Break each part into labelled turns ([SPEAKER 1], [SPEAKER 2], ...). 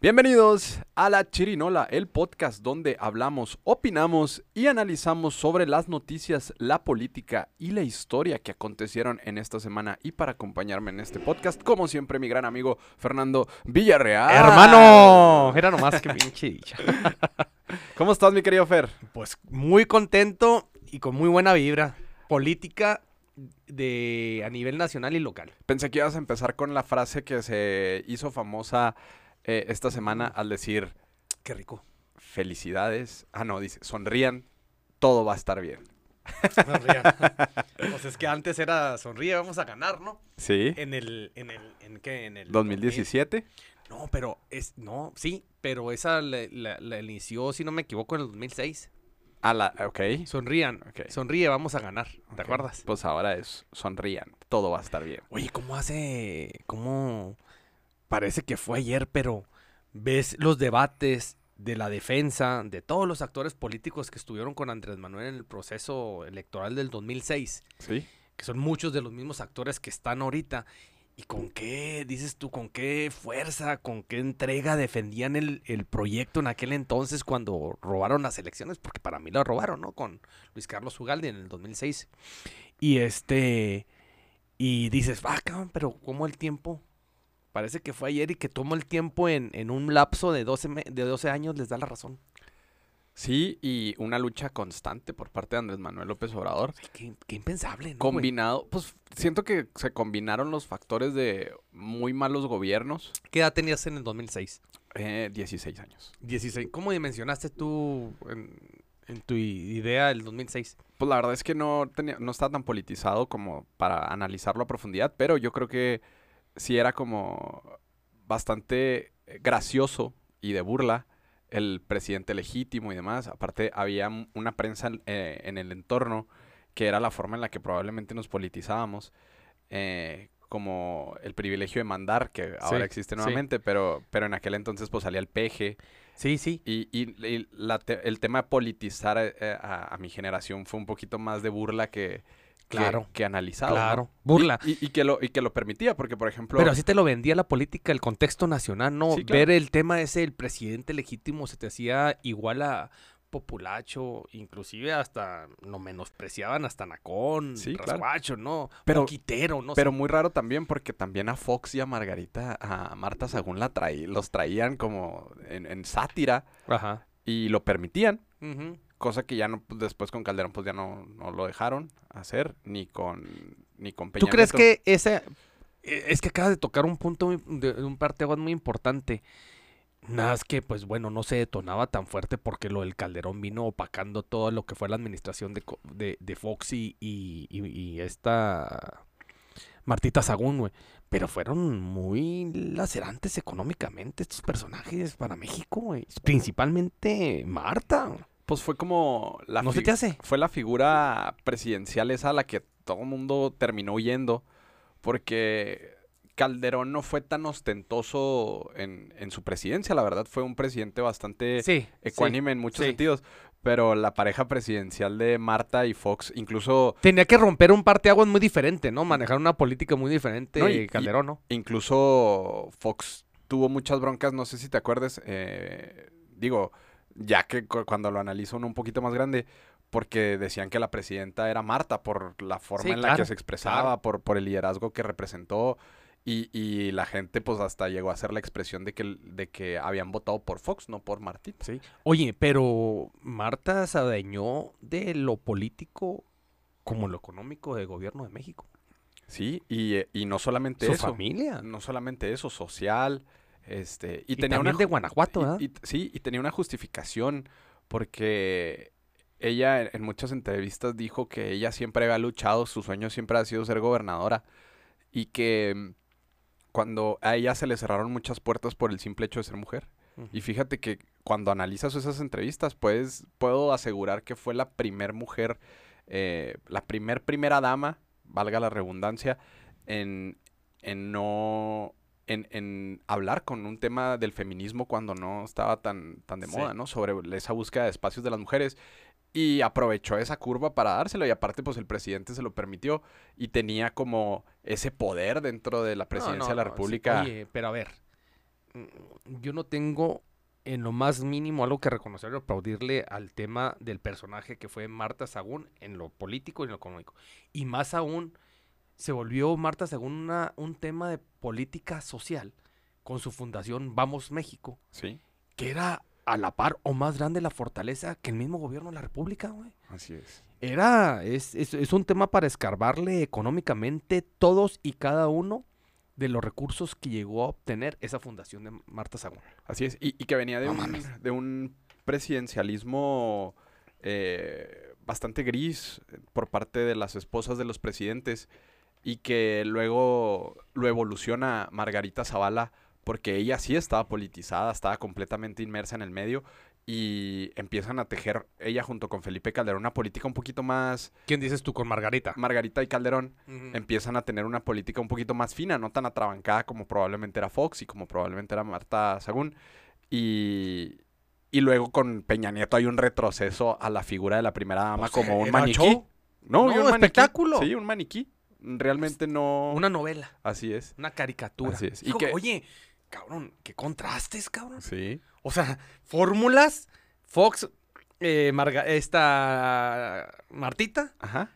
[SPEAKER 1] Bienvenidos a La Chirinola, el podcast donde hablamos, opinamos y analizamos sobre las noticias, la política y la historia que acontecieron en esta semana. Y para acompañarme en este podcast, como siempre, mi gran amigo Fernando Villarreal.
[SPEAKER 2] Hermano, era nomás que pinche dicha.
[SPEAKER 1] ¿Cómo estás, mi querido Fer?
[SPEAKER 2] Pues muy contento y con muy buena vibra. Política de a nivel nacional y local.
[SPEAKER 1] Pensé que ibas a empezar con la frase que se hizo famosa eh, esta semana al decir
[SPEAKER 2] Qué rico.
[SPEAKER 1] felicidades. Ah, no, dice, sonrían, todo va a estar bien.
[SPEAKER 2] Sonríe. pues es que antes era sonríe, vamos a ganar, ¿no?
[SPEAKER 1] Sí.
[SPEAKER 2] En el, en el, ¿en qué? En el
[SPEAKER 1] 2017.
[SPEAKER 2] 2000. No, pero es, no, sí, pero esa la, la- la inició, si no me equivoco, en el 2006.
[SPEAKER 1] A la, ok.
[SPEAKER 2] Sonrían,
[SPEAKER 1] Ok.
[SPEAKER 2] sonríe, vamos a ganar, ¿te acuerdas?
[SPEAKER 1] Pues ahora es sonrían, todo va a estar bien.
[SPEAKER 2] Oye, ¿cómo hace, cómo parece que fue ayer, pero ves los debates de la defensa, de todos los actores políticos que estuvieron con Andrés Manuel en el proceso electoral del 2006,
[SPEAKER 1] Sí.
[SPEAKER 2] que son muchos de los mismos actores que están ahorita, y con qué, dices tú, con qué fuerza, con qué entrega defendían el, el proyecto en aquel entonces cuando robaron las elecciones, porque para mí lo robaron, ¿no? Con Luis Carlos Ugalde en el 2006. Y este, y dices, ah, cabrón, pero ¿cómo el tiempo? Parece que fue ayer y que tomó el tiempo en, en un lapso de 12, me- de 12 años les da la razón.
[SPEAKER 1] Sí, y una lucha constante por parte de Andrés Manuel López Obrador.
[SPEAKER 2] Qué, qué impensable, ¿no? güey?
[SPEAKER 1] Combinado, pues siento que se combinaron los factores de muy malos gobiernos.
[SPEAKER 2] ¿Qué edad tenías en el 2006?
[SPEAKER 1] Eh, 16 años.
[SPEAKER 2] 16. ¿Cómo dimensionaste tú en, en tu idea el 2006?
[SPEAKER 1] Pues la verdad es que no, tenía, no está tan politizado como para analizarlo a profundidad, pero yo creo que sí era como bastante eh, gracioso y de burla el presidente legítimo y demás. Aparte, había una prensa eh, en el entorno que era la forma en la que probablemente nos politizábamos, eh, como el privilegio de mandar, que ahora
[SPEAKER 2] Sí,
[SPEAKER 1] existe
[SPEAKER 2] sí.
[SPEAKER 1] nuevamente, pero, pero en aquel entonces pues salía el peje.
[SPEAKER 2] Sí, sí.
[SPEAKER 1] Y, y- y la te- el tema de politizar eh, a, a mi generación fue un poquito más de burla que-
[SPEAKER 2] Claro.
[SPEAKER 1] que, analizado. ¿no?
[SPEAKER 2] Claro. Burla.
[SPEAKER 1] Y, y- y que lo, y que lo permitía, porque por ejemplo...
[SPEAKER 2] Pero así te lo vendía la política, el contexto nacional, ¿no?
[SPEAKER 1] Sí, claro.
[SPEAKER 2] Ver el tema ese, el presidente legítimo, se te hacía igual a populacho, inclusive hasta lo menospreciaban hasta Nacón,
[SPEAKER 1] Sí, claro.
[SPEAKER 2] rasguacho, ¿no?
[SPEAKER 1] Pero-
[SPEAKER 2] Poquitero, ¿no?
[SPEAKER 1] Pero muy raro también porque también a Fox y a Margarita, a Marta Sagún la traí, los traían como en, en sátira
[SPEAKER 2] Ajá.
[SPEAKER 1] y lo permitían. Cosa que ya no, pues, después con Calderón pues ya no, no lo dejaron hacer, ni con, ni con Peña
[SPEAKER 2] ¿Tú crees
[SPEAKER 1] Nieto.
[SPEAKER 2] que ese... eh, Es que acabas de tocar un punto, muy- de, de un parteaguas muy importante. Nada es que, pues bueno, no se detonaba tan fuerte porque lo del Calderón vino opacando todo lo que fue la administración de, de, de Fox y, y, y- y esta Martita Sagún, güey. Pero fueron muy lacerantes económicamente estos personajes para México, güey. Principalmente Marta.
[SPEAKER 1] Pues fue como la
[SPEAKER 2] ¿No se te hace?
[SPEAKER 1] fue la figura presidencial esa a la que todo el mundo terminó huyendo porque Calderón no fue tan ostentoso en, en su presidencia, la verdad fue un presidente bastante
[SPEAKER 2] Sí.
[SPEAKER 1] ecuánime en muchos
[SPEAKER 2] sí.
[SPEAKER 1] sentidos, pero la pareja presidencial de Marta y Fox, incluso,
[SPEAKER 2] Tenía que romper un parteaguas muy diferente, ¿no? Manejar una política muy diferente,
[SPEAKER 1] No, y-
[SPEAKER 2] Calderón, ¿no?
[SPEAKER 1] incluso Fox tuvo muchas broncas, no sé si te acuerdes, eh, digo, ya que cu- cuando lo analizo uno un poquito más grande, porque decían que la presidenta era Marta por la forma
[SPEAKER 2] Sí,
[SPEAKER 1] en la
[SPEAKER 2] claro,
[SPEAKER 1] que se expresaba, por, por el liderazgo que representó. Y, y la gente pues hasta llegó a hacer la expresión de que, de que habían votado por Fox, no por Martita.
[SPEAKER 2] Sí. Oye, pero Marta se adueñó de lo político como lo económico del gobierno de México.
[SPEAKER 1] Sí, y, eh, y no solamente
[SPEAKER 2] Su
[SPEAKER 1] eso.
[SPEAKER 2] familia.
[SPEAKER 1] No solamente eso, social. Este, y,
[SPEAKER 2] Y,
[SPEAKER 1] tenía
[SPEAKER 2] también
[SPEAKER 1] una
[SPEAKER 2] de
[SPEAKER 1] ju-
[SPEAKER 2] Guanajuato,
[SPEAKER 1] y-
[SPEAKER 2] ¿verdad?
[SPEAKER 1] y- sí, y tenía una justificación porque ella en, en muchas entrevistas dijo que ella siempre había luchado, su sueño siempre ha sido ser gobernadora y que mm, cuando a ella se le cerraron muchas puertas por el simple hecho de ser mujer. Y fíjate que cuando analizas esas entrevistas, pues puedo asegurar que fue la primer mujer, eh, la primer primera dama, valga la redundancia, en, en no en, en hablar con un tema del feminismo cuando no estaba tan, tan de
[SPEAKER 2] Sí.
[SPEAKER 1] moda, ¿no? Sobre esa búsqueda de espacios de las mujeres. Y aprovechó esa curva para dárselo y aparte pues el presidente se lo permitió y tenía como ese poder dentro de la presidencia
[SPEAKER 2] no,
[SPEAKER 1] de la
[SPEAKER 2] no, sí.
[SPEAKER 1] República.
[SPEAKER 2] Oye, pero a ver. mm, yo no tengo en lo más mínimo algo que reconocer o aplaudirle al tema del personaje que fue Marta Sagún en lo político y en lo económico. Y más aún, se volvió Marta Sagún una- un tema de política social con su fundación Vamos México,
[SPEAKER 1] Sí,
[SPEAKER 2] que era a la par o más grande la fortaleza que el mismo gobierno de la República, güey.
[SPEAKER 1] así es.
[SPEAKER 2] Era, es, es, es un tema para escarbarle económicamente todos y cada uno de los recursos que llegó a obtener esa fundación de Marta Sagún.
[SPEAKER 1] Así es. Y, y que venía de,
[SPEAKER 2] No
[SPEAKER 1] un, de un presidencialismo eh, bastante gris eh, por parte de las esposas de los presidentes y que luego lo evoluciona Margarita Zavala porque ella sí estaba politizada, estaba completamente inmersa en el medio y empiezan a tejer ella junto con Felipe Calderón una política un poquito más
[SPEAKER 2] ¿Quién dices tú con Margarita?
[SPEAKER 1] Margarita y Calderón empiezan a tener una política un poquito más fina, no tan atrabancada como probablemente era Fox y como probablemente era Marta Sagún. Y, y luego con Peña Nieto hay un retroceso a la figura de la primera dama
[SPEAKER 2] Pues,
[SPEAKER 1] como un maniquí.
[SPEAKER 2] show.
[SPEAKER 1] No,
[SPEAKER 2] No,
[SPEAKER 1] un maniquí.
[SPEAKER 2] espectáculo.
[SPEAKER 1] Sí, un maniquí. Realmente no.
[SPEAKER 2] Una novela,
[SPEAKER 1] Así es.
[SPEAKER 2] una caricatura.
[SPEAKER 1] Así es. Y que-
[SPEAKER 2] Oye, cabrón, qué contrastes, cabrón.
[SPEAKER 1] Sí.
[SPEAKER 2] O sea, fórmulas, Fox, eh, Marga- esta Martita,
[SPEAKER 1] Ajá.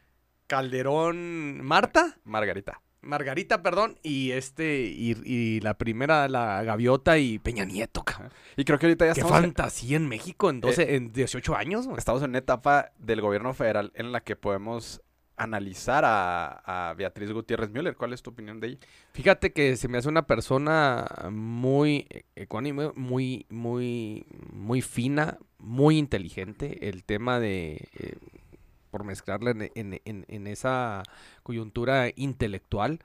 [SPEAKER 2] Calderón, Marta,
[SPEAKER 1] Margarita.
[SPEAKER 2] Margarita, perdón, y este, y, y la primera, la Gaviota y Peña Nieto, cabrón.
[SPEAKER 1] Y creo que ahorita ya
[SPEAKER 2] Qué
[SPEAKER 1] estamos en,
[SPEAKER 2] fantasía en México en 12, en 18 años, güey.
[SPEAKER 1] estamos en una etapa del gobierno federal en la que podemos analizar a, Beatriz Gutiérrez Müller. ¿Cuál es tu opinión de ella?
[SPEAKER 2] Fíjate que se me hace una persona muy e- ecuánime, muy, muy, muy fina, muy inteligente. El tema de, eh, por mezclarla en, esa coyuntura intelectual.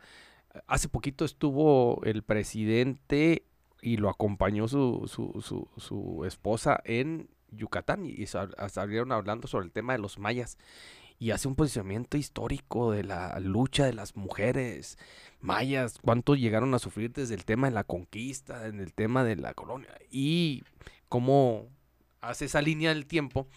[SPEAKER 2] Hace poquito estuvo el presidente y lo acompañó su, su, su, su esposa en Yucatán y sal- salieron hablando sobre el tema de los mayas y hace un posicionamiento histórico de la lucha de las mujeres mayas, cuánto llegaron a sufrir desde el tema de la conquista, en el tema de la colonia y cómo hace esa línea del tiempo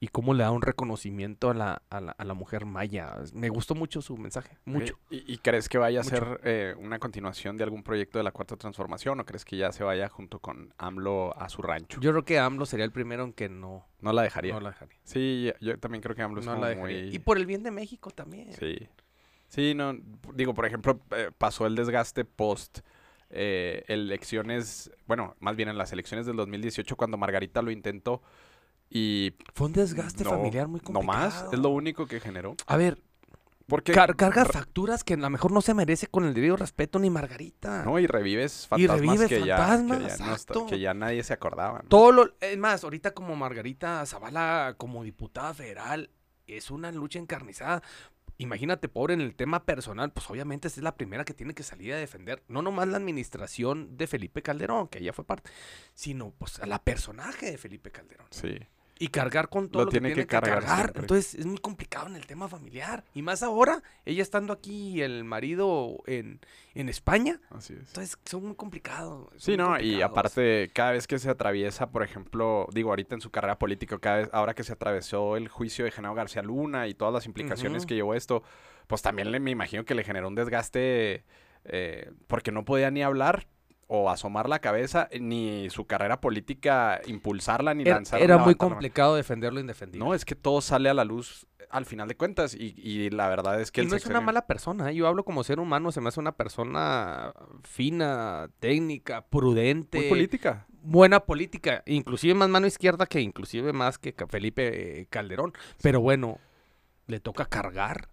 [SPEAKER 2] y cómo le da un reconocimiento a la, a la, a la mujer maya. Me gustó mucho su mensaje, mucho.
[SPEAKER 1] ¿Y, y crees que vaya a ser eh, una continuación de algún proyecto de la Cuarta Transformación o crees que ya se vaya junto con AMLO a su rancho?
[SPEAKER 2] Yo creo que AMLO sería el primero en que no,
[SPEAKER 1] no la dejaría.
[SPEAKER 2] no la dejaría.
[SPEAKER 1] Sí, yo también creo que AMLO es
[SPEAKER 2] No la
[SPEAKER 1] muy...
[SPEAKER 2] Y por el bien de México también.
[SPEAKER 1] Sí. Sí, no, digo, por ejemplo, eh, pasó el desgaste post eh, elecciones, bueno, más bien en las elecciones del 2018 cuando Margarita lo intentó y
[SPEAKER 2] Fue un desgaste
[SPEAKER 1] no,
[SPEAKER 2] familiar muy
[SPEAKER 1] no
[SPEAKER 2] complicado.
[SPEAKER 1] más, es lo único que generó.
[SPEAKER 2] A ver,
[SPEAKER 1] Porque
[SPEAKER 2] car- carga facturas que a lo mejor no se merece con el debido respeto ni Margarita.
[SPEAKER 1] no y revives
[SPEAKER 2] Y
[SPEAKER 1] fantasmas
[SPEAKER 2] revives
[SPEAKER 1] que, ya,
[SPEAKER 2] fantasmas,
[SPEAKER 1] que, ya no está- que ya nadie se acordaba. ¿no?
[SPEAKER 2] Todo lo, es más, ahorita como Margarita Zavala, como diputada federal, es una lucha encarnizada. Imagínate, pobre, en el tema personal, pues obviamente esta es la primera que tiene que salir a defender, no nomás la administración de Felipe Calderón, que ella fue parte, sino pues a la personaje de Felipe Calderón.
[SPEAKER 1] Sí.
[SPEAKER 2] Y cargar con todo
[SPEAKER 1] Lo
[SPEAKER 2] lo,
[SPEAKER 1] tiene
[SPEAKER 2] que tiene que
[SPEAKER 1] cargar.
[SPEAKER 2] Entonces es muy complicado en el tema familiar. Y más ahora, ella estando aquí y el marido en, en España,
[SPEAKER 1] Así es.
[SPEAKER 2] entonces son muy complicados. son
[SPEAKER 1] Sí,
[SPEAKER 2] muy
[SPEAKER 1] no, y aparte, cada vez que se atraviesa, por ejemplo, digo, ahorita en su carrera política, cada vez, ahora que se atravesó el juicio de Genaro García Luna y todas las implicaciones que llevó esto, pues también le, me imagino que le generó un desgaste eh, porque no podía ni hablar o asomar la cabeza, ni su carrera política impulsarla ni
[SPEAKER 2] Era,
[SPEAKER 1] lanzar.
[SPEAKER 2] era muy complicado defender lo indefendible.
[SPEAKER 1] No, es que todo sale a la luz al final de cuentas y, y la verdad es que
[SPEAKER 2] y no es una mala persona. ¿eh? Yo hablo como ser humano, se me hace una persona fina, técnica, prudente.
[SPEAKER 1] muy política.
[SPEAKER 2] buena política, inclusive más mano izquierda que inclusive más que Felipe eh, Calderón. Pero bueno, le toca cargar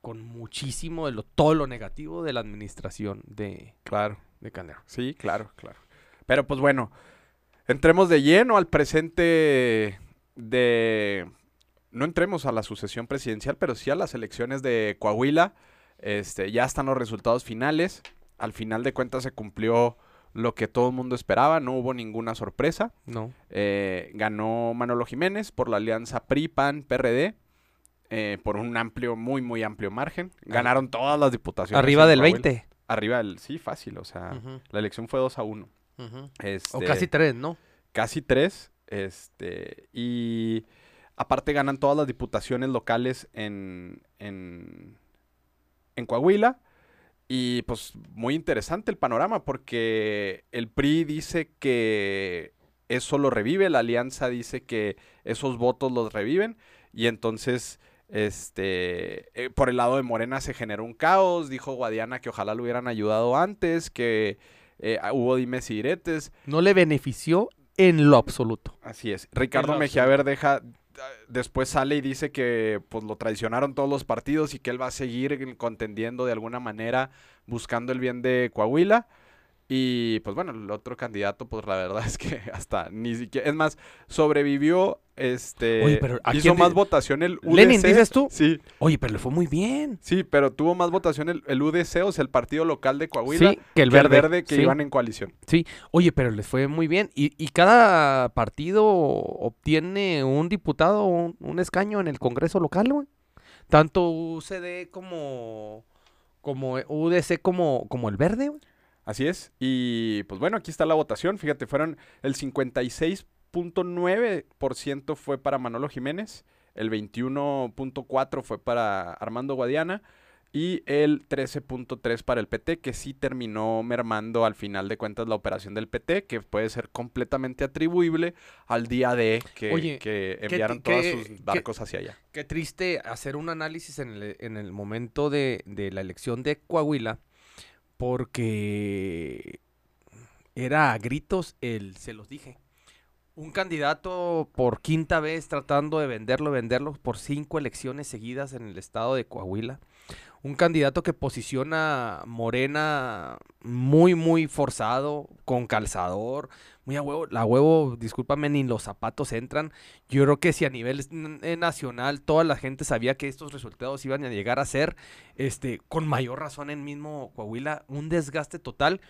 [SPEAKER 2] con muchísimo de lo, todo lo negativo de la administración de,
[SPEAKER 1] Claro.
[SPEAKER 2] De Calderón.
[SPEAKER 1] Sí, claro, claro. Pero pues bueno, entremos de lleno al presente de... No entremos a la sucesión presidencial, pero sí a las elecciones de Coahuila. Este, ya están los resultados finales. Al final de cuentas se cumplió lo que todo el mundo esperaba, no hubo ninguna sorpresa.
[SPEAKER 2] No.
[SPEAKER 1] Eh, ganó Manolo Jiménez por la alianza PRI-PAN-PRD. eh, por un amplio, muy, muy amplio margen. Ganaron todas las diputaciones.
[SPEAKER 2] Arriba del
[SPEAKER 1] Coahuila.
[SPEAKER 2] 20.
[SPEAKER 1] Arriba del, sí, fácil, o sea, la elección fue 2 a 1.
[SPEAKER 2] ujú.
[SPEAKER 1] Este,
[SPEAKER 2] O casi tres, ¿no?
[SPEAKER 1] casi 3. Este, y aparte ganan todas las diputaciones locales en, en, en Coahuila. Y pues muy interesante el panorama porque el PRI dice que eso lo revive, la alianza dice que esos votos los reviven y entonces este eh, por el lado de Morena se generó un caos, dijo Guadiana que ojalá lo hubieran ayudado antes, que eh, hubo dimes y diretes.
[SPEAKER 2] No le benefició en lo absoluto.
[SPEAKER 1] Así es. Ricardo Mejía Verdeja después sale y dice que pues lo traicionaron todos los partidos y que él va a seguir contendiendo de alguna manera buscando el bien de Coahuila. Y pues bueno, el otro candidato, pues la verdad es que hasta ni siquiera. Es más, sobrevivió. Este. hizo más votación el
[SPEAKER 2] UDC. ¿Lenin dices tú?
[SPEAKER 1] Sí.
[SPEAKER 2] Oye, pero le fue muy bien.
[SPEAKER 1] Sí, pero tuvo más votación el, UDC, o sea, el partido local de Coahuila.
[SPEAKER 2] Sí, que el verde.
[SPEAKER 1] que iban en coalición.
[SPEAKER 2] Sí. Oye, pero le fue muy bien. Y, y cada partido obtiene un diputado, un, un escaño en el Congreso local, güey. Tanto UCD como. Como UDC como, como el verde, güey.
[SPEAKER 1] Así es. Y pues bueno, aquí está la votación. Fíjate, fueron el 56.9% fue para Manolo Jiménez, el 21.4% fue para Armando Guadiana y el 13.3 para el PT, que sí terminó mermando al final de cuentas la operación del PT, que puede ser completamente atribuible al día de que, enviaron todos sus barcos hacia allá.
[SPEAKER 2] Qué triste hacer un análisis en el, en el momento de, de la elección de Coahuila porque era a gritos el, se los dije, un candidato por quinta vez tratando de venderlo, venderlo por cinco elecciones seguidas en el estado de Coahuila. Un candidato que posiciona Morena muy, muy forzado, con calzador, muy a huevo. La huevo, discúlpame, ni los zapatos entran. Yo creo que si a nivel eh, nacional toda la gente sabía que estos resultados iban a llegar a ser, este, con mayor razón en mismo Coahuila, un desgaste total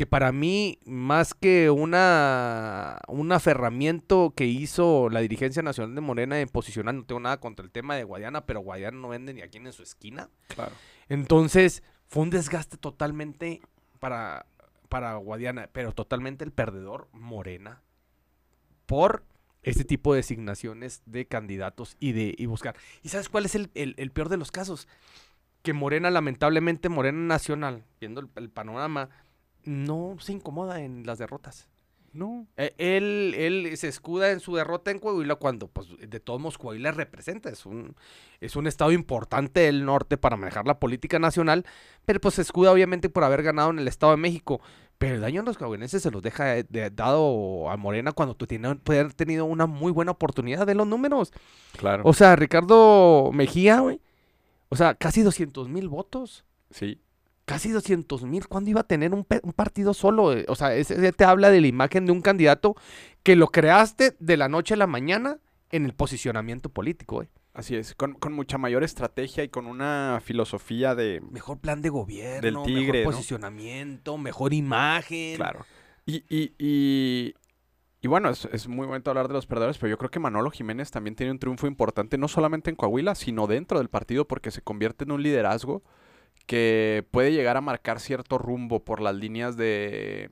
[SPEAKER 2] que para mí, más que una, un aferramiento que hizo la dirigencia nacional de Morena en posicionar, no tengo nada contra el tema de Guadiana, pero Guadiana no vende ni aquí en su esquina.
[SPEAKER 1] Claro.
[SPEAKER 2] Entonces, fue un desgaste totalmente para, para Guadiana, pero totalmente el perdedor Morena por este tipo de designaciones de candidatos y de y buscar. ¿Y sabes cuál es el, peor de los casos? Que Morena, lamentablemente, Morena Nacional, viendo el panorama, no se incomoda en las derrotas.
[SPEAKER 1] No.
[SPEAKER 2] E, él, él se escuda en su derrota en Coahuila cuando, pues, de todos modos, Coahuila representa. Es un, es un estado importante del norte para manejar la política nacional, pero pues se escuda obviamente por haber ganado en el Estado de México. Pero el daño a los coahuilenses se los deja dado a Morena cuando tú tienes, puede haber tenido una muy buena oportunidad de los números.
[SPEAKER 1] Claro.
[SPEAKER 2] O sea, Ricardo Mejía, güey. O sea, casi 200 mil votos.
[SPEAKER 1] Sí
[SPEAKER 2] casi 200 mil. ¿Cuándo iba a tener un, partido solo? O sea, ese, te habla de la imagen de un candidato que lo creaste de la noche a la mañana en el posicionamiento político.
[SPEAKER 1] Así es, con, mucha mayor estrategia y con una filosofía de...
[SPEAKER 2] Mejor plan de gobierno,
[SPEAKER 1] del tigre,
[SPEAKER 2] mejor posicionamiento, mejor imagen.
[SPEAKER 1] Claro. Y, y, y, y bueno, es, es, muy bonito hablar de los perdedores, pero yo creo que Manolo Jiménez también tiene un triunfo importante, no solamente en Coahuila, sino dentro del partido, porque se convierte en un liderazgo que puede llegar a marcar cierto rumbo por las líneas de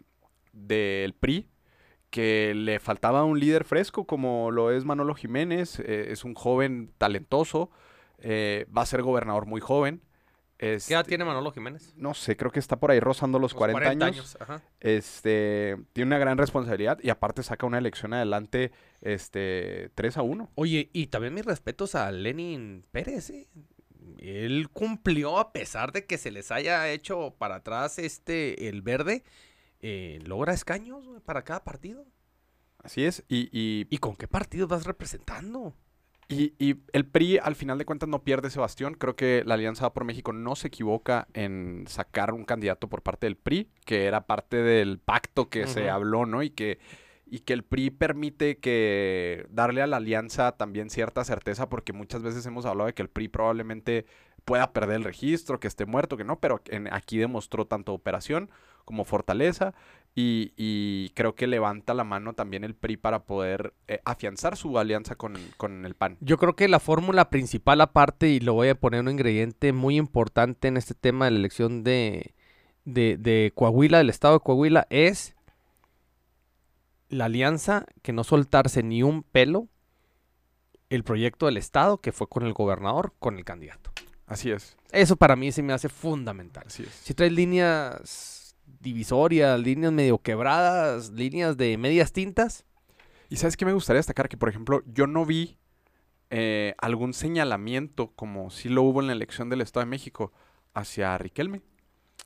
[SPEAKER 1] del PRI, que le faltaba un líder fresco como lo es Manolo Jiménez, eh, es un joven talentoso, eh, va a ser gobernador muy joven.
[SPEAKER 2] ¿Qué edad tiene Manolo Jiménez?
[SPEAKER 1] No sé, creo que está por ahí rozando los, 40, años. Este, tiene una gran responsabilidad y aparte saca una elección adelante este 3 a 1.
[SPEAKER 2] Oye, y también mis respetos a Lenin Pérez, ¿eh? Él cumplió a pesar de que se les haya hecho para atrás este el verde, eh, logra escaños para cada partido.
[SPEAKER 1] Así es. Y,
[SPEAKER 2] y, con qué partido vas representando?
[SPEAKER 1] Y, y, el PRI al final de cuentas no pierde ese bastión. Creo que la Alianza por México no se equivoca en sacar un candidato por parte del PRI, que era parte del pacto que se habló, ¿no? Y que y que el PRI permite que darle a la alianza también cierta certeza, porque muchas veces hemos hablado de que el PRI probablemente pueda perder el registro, que esté muerto, que no, pero aquí demostró tanto operación como fortaleza y, creo que levanta la mano también el PRI para poder eh, afianzar su alianza con, el PAN.
[SPEAKER 2] Yo creo que la fórmula principal aparte, y lo voy a poner un ingrediente muy importante en este tema de la elección de, de, de Coahuila, del estado de Coahuila, es la alianza que no soltarse ni un pelo el proyecto del Estado que fue con el gobernador, con el candidato.
[SPEAKER 1] Así es,
[SPEAKER 2] Eso para mí se me hace fundamental.
[SPEAKER 1] así es.
[SPEAKER 2] Si traes líneas divisorias, líneas medio quebradas, líneas de medias tintas,
[SPEAKER 1] Y sabes qué me gustaría destacar que, por ejemplo, yo no vi eh, algún señalamiento como si lo hubo en la elección del Estado de México hacia Riquelme,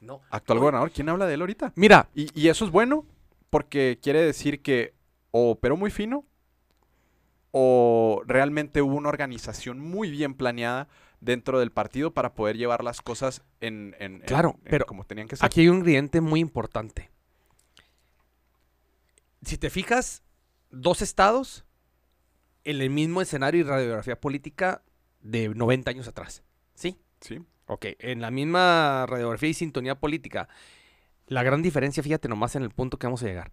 [SPEAKER 2] no.
[SPEAKER 1] actual gobernador. ¿Quién habla de él ahorita?
[SPEAKER 2] Mira,
[SPEAKER 1] Y, y eso es bueno porque quiere decir que o operó muy fino o realmente hubo una organización muy bien planeada dentro del partido para poder llevar las cosas en, en- en-
[SPEAKER 2] Claro,
[SPEAKER 1] en
[SPEAKER 2] pero
[SPEAKER 1] como tenían que ser.
[SPEAKER 2] aquí hay un ingrediente muy importante. Si te fijas, dos estados en el mismo escenario y radiografía política de 90 años atrás. ¿Sí?
[SPEAKER 1] Sí,
[SPEAKER 2] Ok, en la misma radiografía y sintonía política. La gran diferencia, fíjate nomás en el punto que vamos a llegar.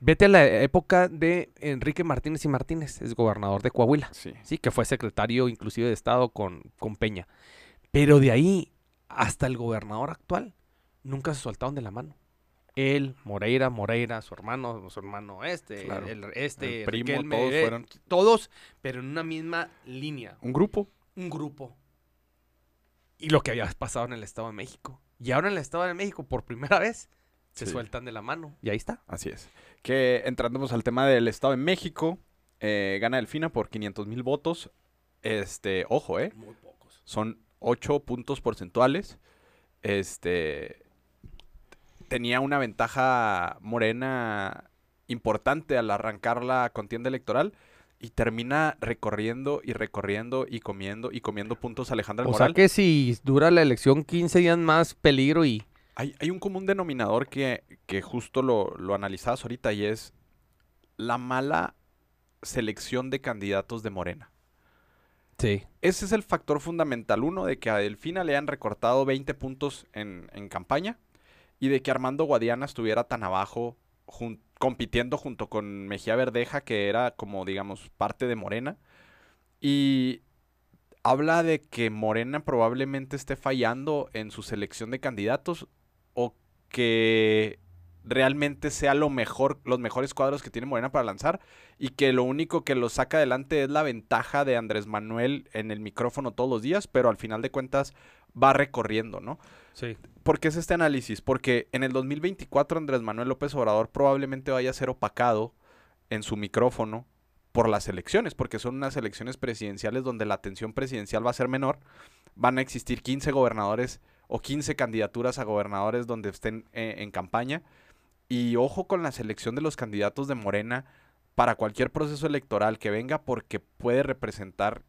[SPEAKER 2] Vete a la época de Enrique Martínez y Martínez, es gobernador de Coahuila.
[SPEAKER 1] sí.
[SPEAKER 2] Sí, que fue secretario inclusive de Estado con, con Peña. Pero de ahí hasta el gobernador actual, nunca se soltaron de la mano. Él, Moreira, Moreira, su hermano, su hermano este,
[SPEAKER 1] Claro.
[SPEAKER 2] el, este,
[SPEAKER 1] El primo,
[SPEAKER 2] Riquelme,
[SPEAKER 1] todos
[SPEAKER 2] eh,
[SPEAKER 1] fueron-
[SPEAKER 2] todos, pero en una misma línea,
[SPEAKER 1] Un grupo.
[SPEAKER 2] un grupo. Y lo que había pasado en el Estado de México. Y ahora en el Estado de México, por primera vez, se
[SPEAKER 1] Sí.
[SPEAKER 2] sueltan de la mano. Y ahí está.
[SPEAKER 1] Así es. Que entrándonos al tema del Estado de México, eh, gana Delfina por 500 mil votos. Este, ojo, ¿eh?
[SPEAKER 2] Muy pocos.
[SPEAKER 1] Son 8 puntos porcentuales. Este, tenía una ventaja morena importante al arrancar la contienda electoral y termina recorriendo y recorriendo y comiendo y comiendo puntos Alejandra del
[SPEAKER 2] O
[SPEAKER 1] Moral.
[SPEAKER 2] sea que si dura la elección 15 días más, peligro y...
[SPEAKER 1] Hay, hay un común denominador que, que justo lo, lo analizabas ahorita y es la mala selección de candidatos de Morena.
[SPEAKER 2] Sí.
[SPEAKER 1] Ese es el factor fundamental. Uno, de que a Delfina le hayan recortado 20 puntos en, en campaña y de que Armando Guadiana estuviera tan abajo compitiendo junto con Mejía Verdeja, que era como, digamos, parte de Morena. Y habla de que Morena probablemente esté fallando en su selección de candidatos o que realmente sea lo mejor, los mejores cuadros que tiene Morena para lanzar y que lo único que lo saca adelante es la ventaja de Andrés Manuel en el micrófono todos los días, pero al final de cuentas va recorriendo, ¿no?
[SPEAKER 2] Sí.
[SPEAKER 1] ¿Por qué es este análisis? Porque en el 2024 Andrés Manuel López Obrador probablemente vaya a ser opacado en su micrófono por las elecciones, porque son unas elecciones presidenciales donde la atención presidencial va a ser menor. Van a existir 15 gobernadores o 15 candidaturas a gobernadores donde estén eh, en campaña. Y ojo con la selección de los candidatos de Morena para cualquier proceso electoral que venga, porque puede representar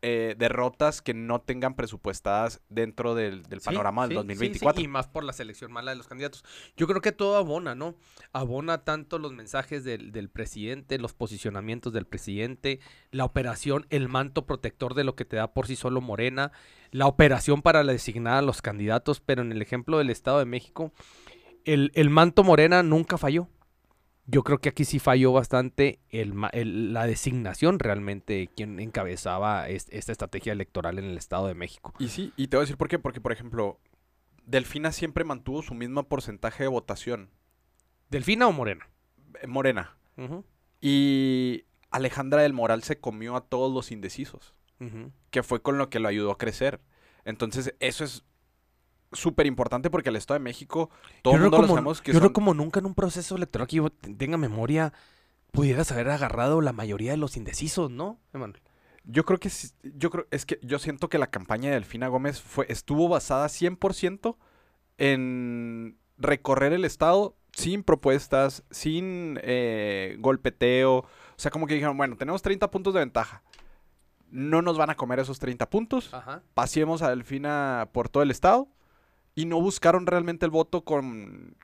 [SPEAKER 1] eh, derrotas que no tengan presupuestadas dentro del, panorama
[SPEAKER 2] sí,
[SPEAKER 1] del
[SPEAKER 2] sí,
[SPEAKER 1] 2024.
[SPEAKER 2] sí, y más por la selección mala de los candidatos. Yo creo que todo abona, ¿no? Abona tanto los mensajes del, del presidente, los posicionamientos del presidente, la operación, el manto protector de lo que te da por sí solo Morena, la operación para designar a los candidatos, pero en el ejemplo del Estado de México, el, el manto Morena nunca falló. Yo creo que aquí sí falló bastante el, la designación realmente de quien encabezaba es- esta estrategia electoral en el Estado de México.
[SPEAKER 1] Y sí, y te voy a decir por qué. Porque, por ejemplo, Delfina siempre mantuvo su mismo porcentaje de votación.
[SPEAKER 2] ¿Delfina o Morena?
[SPEAKER 1] eh, Morena. Y Alejandra del Moral se comió a todos los indecisos. Que fue con lo que lo ayudó a crecer. Entonces, eso es súper importante porque el Estado de México, todo
[SPEAKER 2] Yo
[SPEAKER 1] el lo sabemos que
[SPEAKER 2] yo creo como nunca en un proceso electoral que yo te- tenga memoria pudieras haber agarrado la mayoría de los indecisos, ¿no, Emanuel?
[SPEAKER 1] Yo creo que yo creo es que yo siento que la campaña de Delfina Gómez fue estuvo basada 100% en recorrer el estado sin propuestas, sin eh, golpeteo, o sea, como que dijeron, bueno, tenemos 30 puntos de ventaja. No nos van a comer esos 30 puntos.
[SPEAKER 2] Ajá.
[SPEAKER 1] Paseemos a Delfina por todo el estado y no buscaron realmente el voto con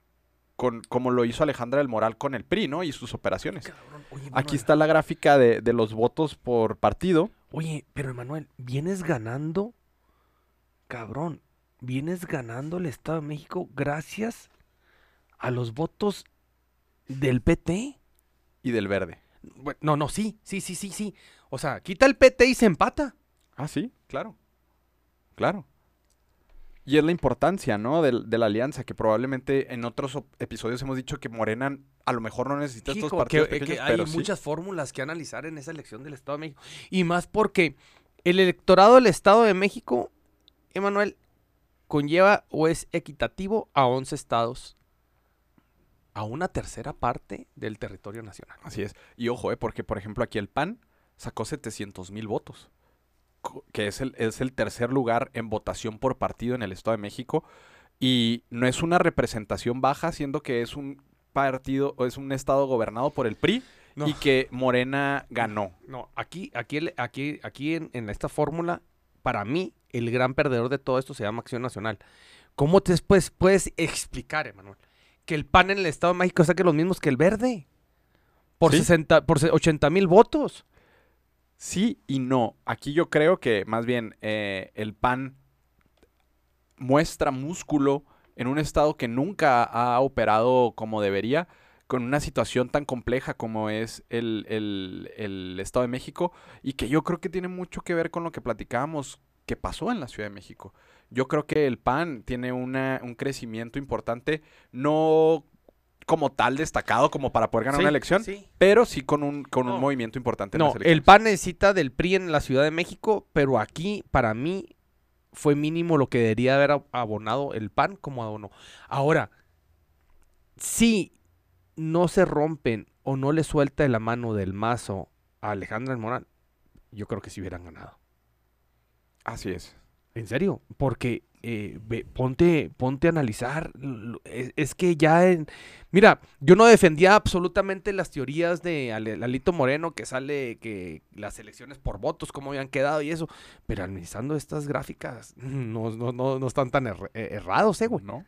[SPEAKER 1] con como lo hizo Alejandra del Moral con el PRI, ¿no? Y sus operaciones. Aquí está la gráfica de, de los votos por partido.
[SPEAKER 2] Oye, pero Emanuel, vienes ganando, cabrón, vienes ganando el Estado de México gracias a los votos del PT.
[SPEAKER 1] y del verde.
[SPEAKER 2] Bueno, no, no, sí, sí, sí, sí, sí. O sea, quita el PT y se empata.
[SPEAKER 1] Ah, sí, claro. Claro. Y es la importancia, ¿no? De, de la alianza, que probablemente en otros episodios hemos dicho que Morena a lo mejor no necesita estos partidos
[SPEAKER 2] que,
[SPEAKER 1] pequeños,
[SPEAKER 2] que hay
[SPEAKER 1] pero sí.
[SPEAKER 2] muchas fórmulas que analizar en esa elección del Estado de México. Y más porque El electorado del Estado de México, Emanuel, conlleva o es equitativo a 11 estados, a una tercera parte del territorio nacional.
[SPEAKER 1] Así es. Y ojo, eh, porque por ejemplo aquí el PAN sacó 700 mil votos, que es el, es el tercer lugar en votación por partido en el Estado de México. Y no es una representación baja, siendo que es un partido o es un estado gobernado por el PRI
[SPEAKER 2] No.
[SPEAKER 1] y que Morena ganó.
[SPEAKER 2] No, aquí, aquí, aquí, aquí en, en esta fórmula, para mí, el gran perdedor de todo esto se llama Acción Nacional. ¿Cómo te después puedes explicar, Emanuel, que el PAN en el Estado de México saque los mismos que el verde? Por,
[SPEAKER 1] Sí.
[SPEAKER 2] 60, por se- 80 mil votos.
[SPEAKER 1] Sí y no. Aquí yo creo que más bien eh, el PAN muestra músculo en un estado que nunca ha operado como debería, con una situación tan compleja como es el, el- el Estado de México, y que yo creo que tiene mucho que ver con lo que platicábamos que pasó en la Ciudad de México. Yo creo que el PAN tiene una- un crecimiento importante, no como tal destacado como para poder ganar
[SPEAKER 2] Sí,
[SPEAKER 1] una elección,
[SPEAKER 2] sí.
[SPEAKER 1] pero sí con un, con un movimiento importante en
[SPEAKER 2] No,
[SPEAKER 1] las
[SPEAKER 2] el. PAN necesita del PRI en la Ciudad de México, pero aquí, para mí, fue mínimo lo que debería haber ab- abonado el PAN como abonó. Ahora, si no se rompen o no le suelta de la mano del mazo a Alejandra del Moral, yo creo que sí hubieran ganado.
[SPEAKER 1] Así es.
[SPEAKER 2] En serio, porque eh, ve- ponte, ponte a analizar. Es, es que ya en. Mira, yo no defendía absolutamente las teorías de Lalito Moreno que sale que las elecciones por votos, cómo habían quedado y eso. Pero analizando estas gráficas, no, no, no, no están tan eh, errados, eh, güey.
[SPEAKER 1] ¿No?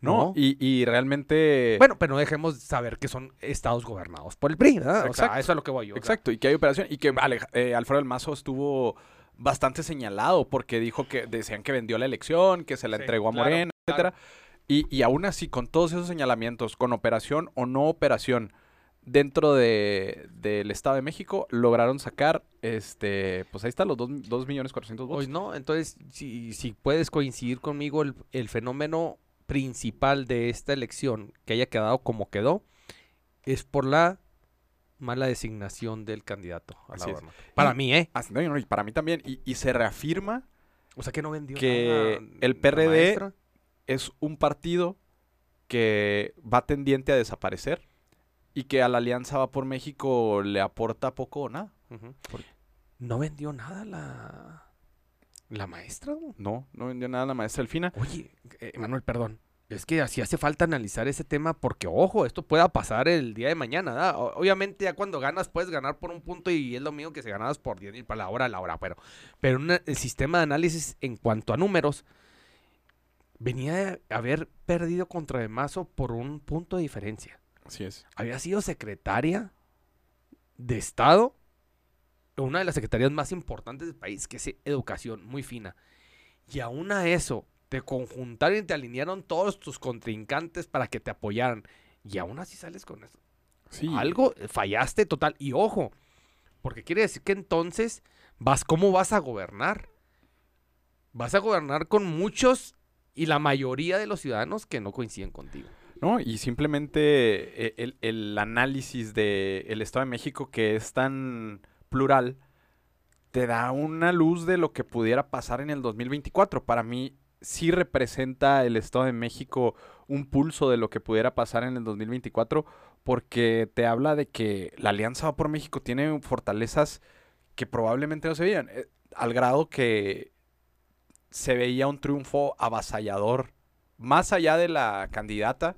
[SPEAKER 2] No.
[SPEAKER 1] No, y, y realmente...
[SPEAKER 2] Bueno, pero no dejemos saber que son estados gobernados por el PRI, ¿verdad? O sea,
[SPEAKER 1] Exacto.
[SPEAKER 2] eso es lo que voy yo. o sea,
[SPEAKER 1] Exacto, y que hay operación. Y que eh, Alfredo del Mazo estuvo bastante señalado porque dijo que decían que vendió la elección, que se la
[SPEAKER 2] Sí,
[SPEAKER 1] entregó a
[SPEAKER 2] claro,
[SPEAKER 1] Morena, etcétera. Y, y aún así, con todos esos señalamientos, con operación o no operación dentro de, del Estado de México, lograron sacar, este, pues ahí está, los 2 millones 400 votos.
[SPEAKER 2] Pues no, entonces, si, si puedes coincidir conmigo, el, el fenómeno principal de esta elección que haya quedado como quedó es por la mala designación del candidato. a la
[SPEAKER 1] es.
[SPEAKER 2] Para
[SPEAKER 1] Y-
[SPEAKER 2] mí, ¿eh?
[SPEAKER 1] No, no, y para mí también. Y, y se reafirma
[SPEAKER 2] O sea que no vendió
[SPEAKER 1] que
[SPEAKER 2] nada
[SPEAKER 1] el PRD es un partido que va tendiente a desaparecer y que a la Alianza Va por México le aporta poco o nada.
[SPEAKER 2] No vendió nada la, la maestra.
[SPEAKER 1] No, no vendió nada la maestra Elfina.
[SPEAKER 2] Oye, eh, Manuel, perdón. Es que así hace falta analizar ese tema porque, ojo, esto pueda pasar el día de mañana. Obviamente, ya cuando ganas, puedes ganar por un punto y es lo mismo que si ganabas por 10 mil para la hora a la hora. Pero, pero el sistema de análisis en cuanto a números venía de haber perdido contra De Mazo por un punto de diferencia.
[SPEAKER 1] Así es.
[SPEAKER 2] Había sido secretaria de Estado, una de las secretarías más importantes del país, que es educación, muy fina. Y aún a eso, te conjuntaron y te alinearon todos tus contrincantes para que te apoyaran. Y aún así sales con eso.
[SPEAKER 1] Sí.
[SPEAKER 2] Algo eh, fallaste total. Y ojo, porque quiere decir que entonces vas, ¿cómo vas a gobernar? Vas a gobernar con muchos y la mayoría de los ciudadanos que no coinciden contigo.
[SPEAKER 1] ¿no? Y simplemente eh, el, el análisis del Estado de México, que es tan plural, te da una luz de lo que pudiera pasar en el 2024. Para mí, sí representa el Estado de México un pulso de lo que pudiera pasar en el 2024, porque te habla de que la Alianza Va por México tiene fortalezas que probablemente no se veían, eh, al grado que se veía un triunfo avasallador más allá de la candidata,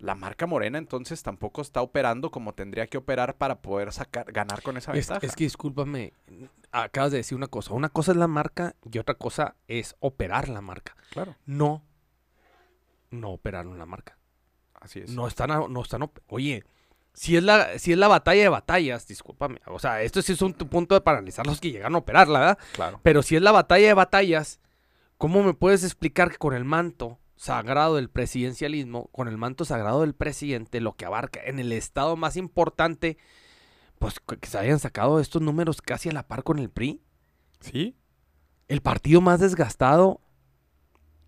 [SPEAKER 1] la marca Morena entonces tampoco está operando como tendría que operar para poder sacar, ganar con esa
[SPEAKER 2] Es,
[SPEAKER 1] ventaja.
[SPEAKER 2] es que discúlpame, acabas de decir una cosa. Una cosa es la marca y otra cosa es operar la marca.
[SPEAKER 1] claro,
[SPEAKER 2] No, no operaron la marca.
[SPEAKER 1] así es.
[SPEAKER 2] No están, no están. Oye, si es la, si es la batalla de batallas, discúlpame. O sea, esto sí es un punto de paralizar los que llegan a operarla, ¿verdad?
[SPEAKER 1] Claro.
[SPEAKER 2] Pero si es la batalla de batallas, ¿cómo me puedes explicar que con el manto sagrado del presidencialismo, con el manto sagrado del presidente, lo que abarca en el estado más importante, pues que se hayan sacado estos números casi a la par con el PRI?
[SPEAKER 1] Sí,
[SPEAKER 2] El partido más desgastado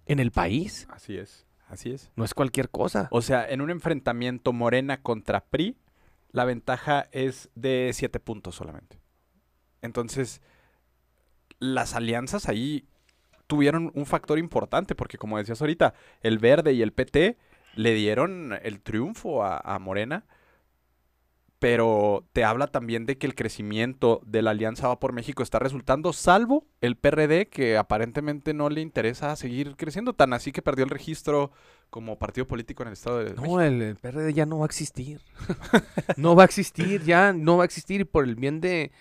[SPEAKER 2] en el país.
[SPEAKER 1] así es. Así es.
[SPEAKER 2] No es cualquier cosa.
[SPEAKER 1] O sea, en un enfrentamiento Morena contra PRI, la ventaja es de 7 puntos solamente. Entonces, las alianzas ahí tuvieron un factor importante, porque como decías ahorita, el Verde y el PT le dieron el triunfo a, a Morena, pero te habla también de que el crecimiento de la Alianza Va por México está resultando, salvo el PRD, que aparentemente no le interesa seguir creciendo, tan así que perdió el registro como partido político en el Estado de.
[SPEAKER 2] No, el, el PRD ya no va a existir. no va a existir, ya no va a existir y por el bien de...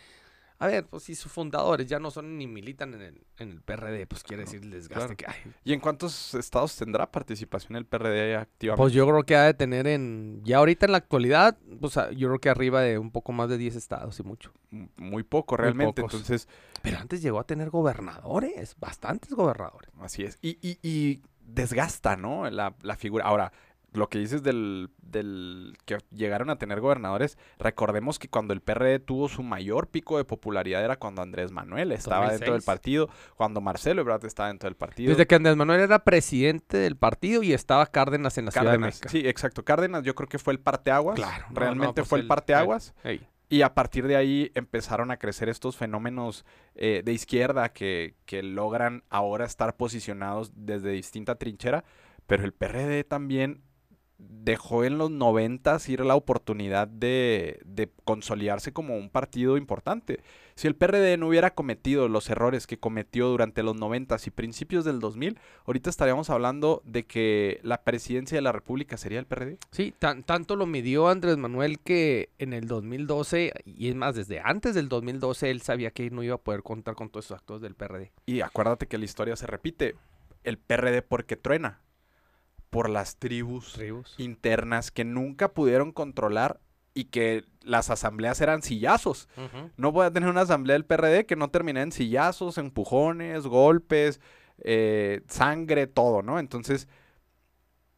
[SPEAKER 2] A ver, pues si sus fundadores ya no son ni militan en el, en el PRD, pues quiere decir el desgaste
[SPEAKER 1] claro.
[SPEAKER 2] que hay.
[SPEAKER 1] ¿Y en cuántos estados tendrá participación el PRD activamente?
[SPEAKER 2] Pues yo creo que ha de tener en... Ya ahorita en la actualidad, pues yo creo que arriba de un poco más de 10 estados y mucho.
[SPEAKER 1] Muy poco realmente, entonces
[SPEAKER 2] Pero antes llegó a tener gobernadores, bastantes gobernadores.
[SPEAKER 1] Así es. Y, y- y desgasta, ¿no? La, la figura. Ahora, lo que dices del, del que llegaron a tener gobernadores, recordemos que cuando el PRD tuvo su mayor pico de popularidad era cuando Andrés Manuel estaba dentro del
[SPEAKER 2] 2006.
[SPEAKER 1] partido, cuando Marcelo Ebrard estaba dentro del partido.
[SPEAKER 2] Desde que Andrés Manuel era presidente del partido y estaba Cárdenas en la Ciudad de
[SPEAKER 1] Cárdenas.
[SPEAKER 2] México.
[SPEAKER 1] Sí, exacto. Cárdenas yo creo que fue el parteaguas.
[SPEAKER 2] Claro, no,
[SPEAKER 1] Realmente
[SPEAKER 2] no, pues
[SPEAKER 1] fue el
[SPEAKER 2] el-
[SPEAKER 1] parteaguas. Y a partir de ahí empezaron a crecer estos fenómenos eh, de izquierda que, que logran ahora estar posicionados desde distinta trinchera, pero el PRD también dejó en los noventas ir la oportunidad de, de consolidarse como un partido importante. Si el PRD no hubiera cometido los errores que cometió durante los noventas y principios del 2000, ahorita estaríamos hablando de que la presidencia de la República sería el PRD.
[SPEAKER 2] Sí, tan- tanto lo midió Andrés Manuel que en el 2012, y es más, desde antes del 2012, él sabía que no iba a poder contar con todos esos actos del PRD.
[SPEAKER 1] Y acuérdate que la historia se repite. El PRD porque truena. Por las tribus
[SPEAKER 2] Tribus.
[SPEAKER 1] internas que nunca pudieron controlar y que las asambleas eran sillazos. No voy a tener una asamblea del PRD que no termine en sillazos, empujones, golpes, eh, sangre, todo, ¿no? Entonces,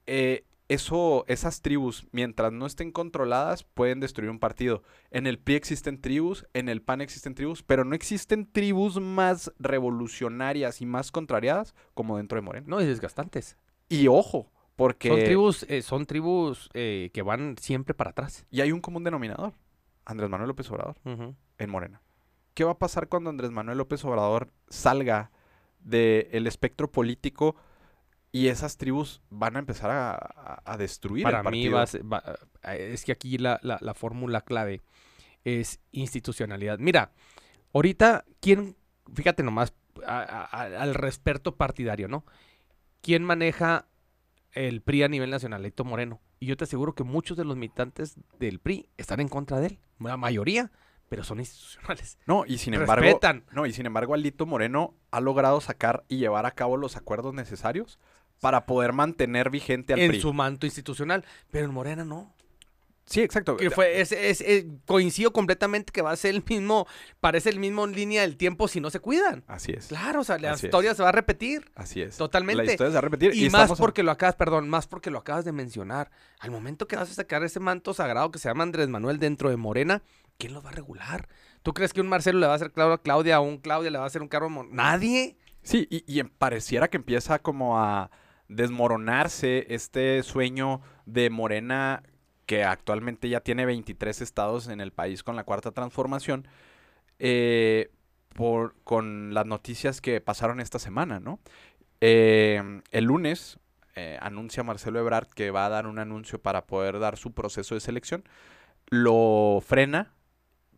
[SPEAKER 1] eh, eso, esas tribus, mientras no estén controladas, pueden destruir un partido. En el PRI existen tribus, en el PAN existen tribus, pero no existen tribus más revolucionarias y más contrariadas como dentro de Morena.
[SPEAKER 2] No, y desgastantes.
[SPEAKER 1] Y ojo, porque...
[SPEAKER 2] Son tribus, eh, son tribus eh, que van siempre para atrás.
[SPEAKER 1] Y hay un común denominador. Andrés Manuel López Obrador. en Morena. ¿Qué va a pasar cuando Andrés Manuel López Obrador salga del espectro político y esas tribus van a empezar a, a- a destruir
[SPEAKER 2] Para
[SPEAKER 1] el
[SPEAKER 2] mí va a ser- va- eh, es que aquí la, la- la fórmula clave es institucionalidad. Mira, ahorita, ¿quién, fíjate nomás al respeto partidario, ¿no? ¿Quién maneja el PRI a nivel nacional? Héctor Moreno. Y yo te aseguro que muchos de los militantes del PRI están en contra de él. La mayoría, pero son institucionales.
[SPEAKER 1] No, y sin embargo,
[SPEAKER 2] Respetan.
[SPEAKER 1] no, y sin embargo, Alito Moreno ha logrado sacar y llevar a cabo los acuerdos necesarios para poder mantener vigente al
[SPEAKER 2] En
[SPEAKER 1] PRI.
[SPEAKER 2] su manto institucional. Pero en Morena no.
[SPEAKER 1] Sí, exacto.
[SPEAKER 2] Que fue, es, es- es- coincido completamente que va a ser el mismo, parece el mismo línea del tiempo si no se cuidan.
[SPEAKER 1] Así es.
[SPEAKER 2] Claro, o sea, la
[SPEAKER 1] Así es.
[SPEAKER 2] historia se va a repetir.
[SPEAKER 1] Así es.
[SPEAKER 2] Totalmente.
[SPEAKER 1] La historia se va a repetir.
[SPEAKER 2] Y,
[SPEAKER 1] Y,
[SPEAKER 2] más
[SPEAKER 1] a-
[SPEAKER 2] porque lo acabas, perdón, más porque lo acabas de mencionar. Al momento que vas a sacar ese manto sagrado que se llama Andrés Manuel dentro de Morena, ¿quién lo va a regular? ¿Tú crees que un Marcelo le va a hacer claro a Claudia o un Claudia le va a hacer un carro? a Mon- Nadie.
[SPEAKER 1] Sí, y, y em- pareciera que empieza como a desmoronarse este sueño de Morena que actualmente ya tiene 23 estados en el país con la cuarta transformación, eh, por, con las noticias que pasaron esta semana, ¿no? Eh, el lunes eh, anuncia Marcelo Ebrard que va a dar un anuncio para poder dar su proceso de selección, lo frena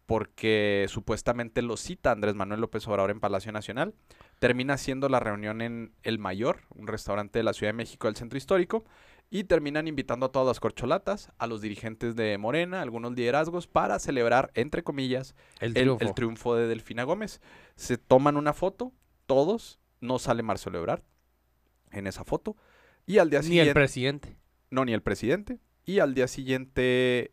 [SPEAKER 1] porque supuestamente lo cita Andrés Manuel López Obrador en Palacio Nacional. Termina siendo la reunión en El Mayor, un restaurante de la Ciudad de México del Centro Histórico, y terminan invitando a todas las corcholatas, a los dirigentes de Morena, algunos liderazgos, para celebrar, entre comillas,
[SPEAKER 2] El triunfo.
[SPEAKER 1] el triunfo de Delfina Gómez. Se toman una foto, todos, no sale Marcelo Ebrard en esa foto, y al día
[SPEAKER 2] Ni
[SPEAKER 1] siguiente...
[SPEAKER 2] el presidente.
[SPEAKER 1] no, ni el presidente, y al día siguiente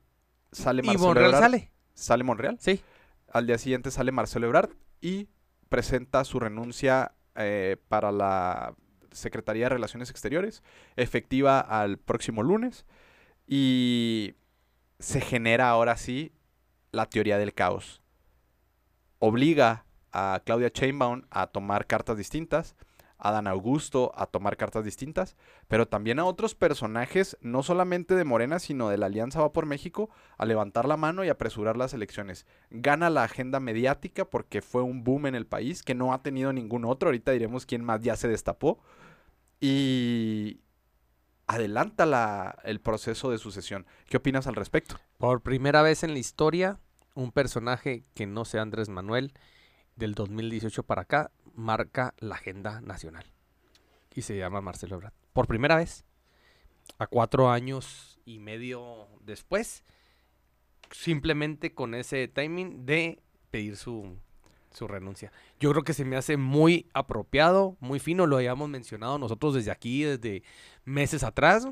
[SPEAKER 1] sale
[SPEAKER 2] Y
[SPEAKER 1] Marcelo
[SPEAKER 2] Monreal
[SPEAKER 1] Ebrard.
[SPEAKER 2] sale.
[SPEAKER 1] Sale Monreal.
[SPEAKER 2] Sí.
[SPEAKER 1] Al día siguiente sale Marcelo Ebrard y presenta su renuncia eh, para la Secretaría de Relaciones Exteriores, efectiva al próximo lunes. Y se genera ahora sí la teoría del caos. Obliga a Claudia Sheinbaum a tomar cartas distintas, a Dan Augusto a tomar cartas distintas, pero también a otros personajes, no solamente de Morena, sino de la Alianza Va por México, a levantar la mano y apresurar las elecciones. Gana la agenda mediática porque fue un boom en el país que no ha tenido ningún otro. Ahorita diremos quién más ya se destapó. Y adelanta la, el proceso de sucesión. ¿Qué opinas al respecto?
[SPEAKER 2] Por primera vez en la historia, un personaje que no sea Andrés Manuel del 2018 para acá marca la agenda nacional. Y se llama Marcelo Ebrard. Por primera vez, a cuatro años y medio después, simplemente con ese timing de pedir su, su renuncia. Yo creo que se me hace muy apropiado, muy fino, lo habíamos mencionado nosotros desde aquí, desde meses atrás,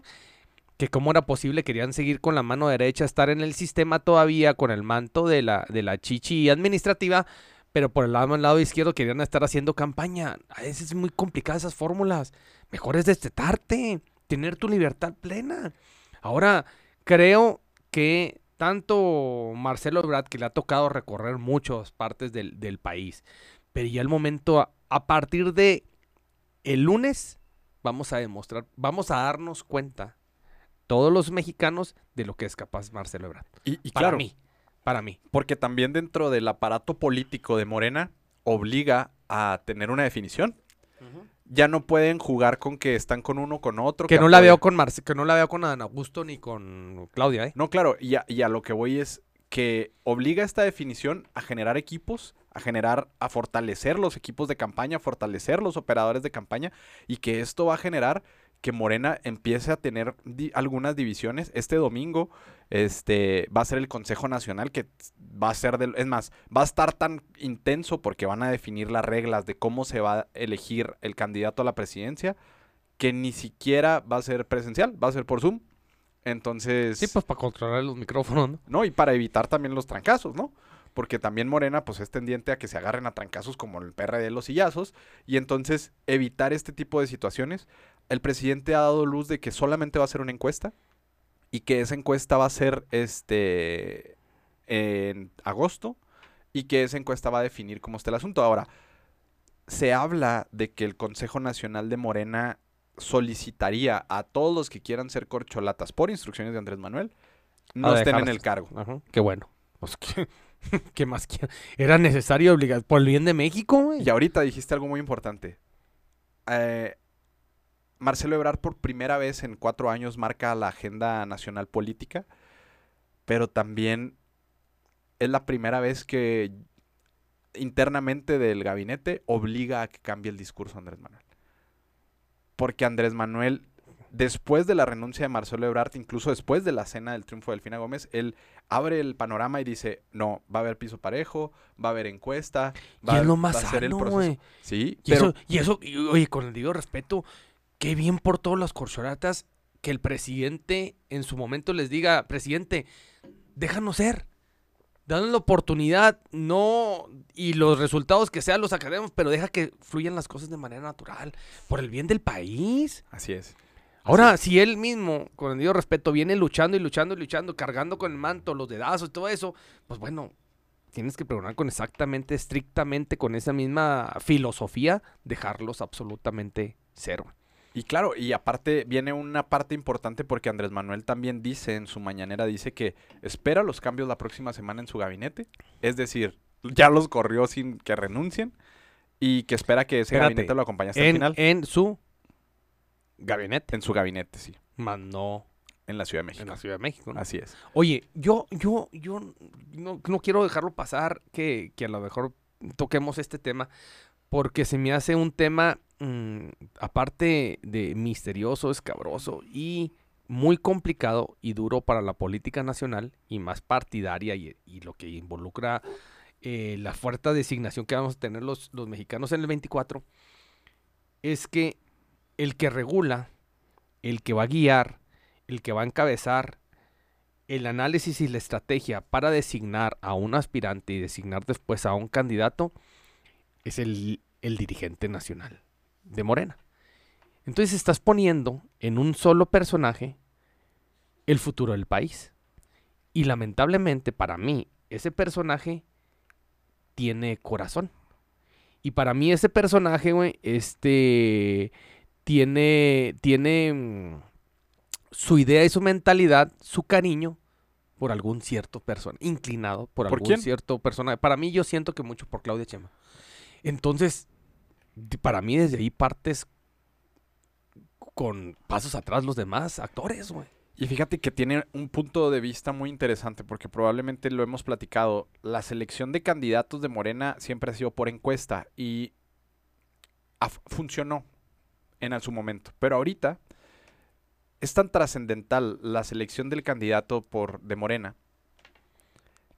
[SPEAKER 2] que cómo era posible, querían seguir con la mano derecha, estar en el sistema todavía con el manto de la, de la chichi administrativa, pero por el lado, el lado izquierdo querían estar haciendo campaña. A veces es muy complicada esas fórmulas. Mejor es destetarte, tener tu libertad plena. Ahora, creo que tanto Marcelo Ebrard, que le ha tocado recorrer muchas partes del, del país, pero ya el momento, a, a, partir de el lunes, vamos a demostrar, vamos a darnos cuenta, todos los mexicanos, de lo que es capaz Marcelo Ebrard.
[SPEAKER 1] Y, y
[SPEAKER 2] Para
[SPEAKER 1] claro,
[SPEAKER 2] mí, para mí.
[SPEAKER 1] porque también dentro del aparato político de Morena obliga a tener una definición. Ya no pueden jugar con que están con uno con otro.
[SPEAKER 2] Que no la veo con Marce, que no la veo con Adán Augusto ni con Claudia, ¿eh?
[SPEAKER 1] No, claro, y a, y a lo que voy es que obliga esta definición a generar equipos, a generar, a fortalecer los equipos de campaña, a fortalecer los operadores de campaña, y que esto va a generar que Morena empiece a tener di- algunas divisiones. Este domingo este, va a ser el Consejo Nacional, que va a ser, del, es más, va a estar tan intenso porque van a definir las reglas de cómo se va a elegir el candidato a la presidencia, que ni siquiera va a ser presencial, va a ser por Zoom. Entonces...
[SPEAKER 2] Sí, pues para controlar los micrófonos, ¿no?
[SPEAKER 1] ¿no? Y para evitar también los trancazos, ¿no? Porque también Morena, pues es tendiente a que se agarren a trancazos como el PRD de los sillazos. Y entonces, evitar este tipo de situaciones. El presidente ha dado luz de que solamente va a ser una encuesta. Y que esa encuesta va a ser este en agosto. Y que esa encuesta va a definir cómo está el asunto. Ahora, se habla de que el Consejo Nacional de Morena solicitaría a todos los que quieran ser corcholatas por instrucciones de Andrés Manuel no estén en el cargo.
[SPEAKER 2] Ajá. Qué bueno. Pues, ¿qué, qué más quiero? Era necesario obligar por el bien de México, güey.
[SPEAKER 1] Y ahorita dijiste algo muy importante. Eh, Marcelo Ebrard por primera vez en cuatro años marca la agenda nacional política, pero también es la primera vez que internamente del gabinete obliga a que cambie el discurso Andrés Manuel. Porque Andrés Manuel, después de la renuncia de Marcelo Ebrard, incluso después de la cena del triunfo de Delfina Gómez, él abre el panorama y dice, no, va a haber piso parejo, va a haber encuesta, va,
[SPEAKER 2] y es lo
[SPEAKER 1] va
[SPEAKER 2] más
[SPEAKER 1] a ser el proceso. Sí,
[SPEAKER 2] Y
[SPEAKER 1] pero
[SPEAKER 2] eso, y eso, y, oye, con el debido respeto, qué bien por todas las corcholatas que el presidente en su momento les diga, presidente, déjanos ser. Danos la oportunidad, no, y los resultados que sean los sacaremos, pero deja que fluyan las cosas de manera natural, por el bien del país.
[SPEAKER 1] así es.
[SPEAKER 2] Ahora, si él mismo, con el debido respeto, viene luchando y luchando y luchando, cargando con el manto, los dedazos y todo eso, pues bueno, tienes que pregonar con exactamente, estrictamente, con esa misma filosofía, dejarlos absolutamente cero.
[SPEAKER 1] Y claro, y aparte viene una parte importante porque Andrés Manuel también dice en su mañanera, dice que espera los cambios la próxima semana en su gabinete. Es decir, ya los corrió sin que renuncien y que espera que ese
[SPEAKER 2] Espérate,
[SPEAKER 1] gabinete lo acompañe hasta el final.
[SPEAKER 2] en su gabinete,
[SPEAKER 1] En su gabinete, sí.
[SPEAKER 2] más no
[SPEAKER 1] En la Ciudad de México.
[SPEAKER 2] en la Ciudad de México. ¿no?
[SPEAKER 1] Así es.
[SPEAKER 2] Oye, yo, yo, yo no, no quiero dejarlo pasar que, que a lo mejor toquemos este tema, porque se me hace un tema, mm, aparte de misterioso, escabroso y muy complicado y duro para la política nacional y más partidaria y, lo que involucra eh, la fuerte designación que vamos a tener los, mexicanos en el 24, es que el que regula, el que va a guiar, el que va a encabezar el análisis y la estrategia para designar a un aspirante y designar después a un candidato es el dirigente nacional de Morena. Entonces estás poniendo en un solo personaje el futuro del país. Y lamentablemente para mí, ese personaje tiene corazón. Y para mí ese personaje, güey, este tiene tiene mm, su idea y su mentalidad, su cariño por algún cierto persona, inclinado por,
[SPEAKER 1] ¿Por
[SPEAKER 2] algún
[SPEAKER 1] quién?
[SPEAKER 2] cierto personaje. Para mí yo siento que mucho por Claudia Chema. Entonces, para mí desde ahí partes con pasos atrás los demás actores, güey.
[SPEAKER 1] Y fíjate que tiene un punto de vista muy interesante porque probablemente lo hemos platicado. La selección de candidatos de Morena siempre ha sido por encuesta y funcionó en su momento. Pero ahorita es tan trascendental la selección del candidato por de Morena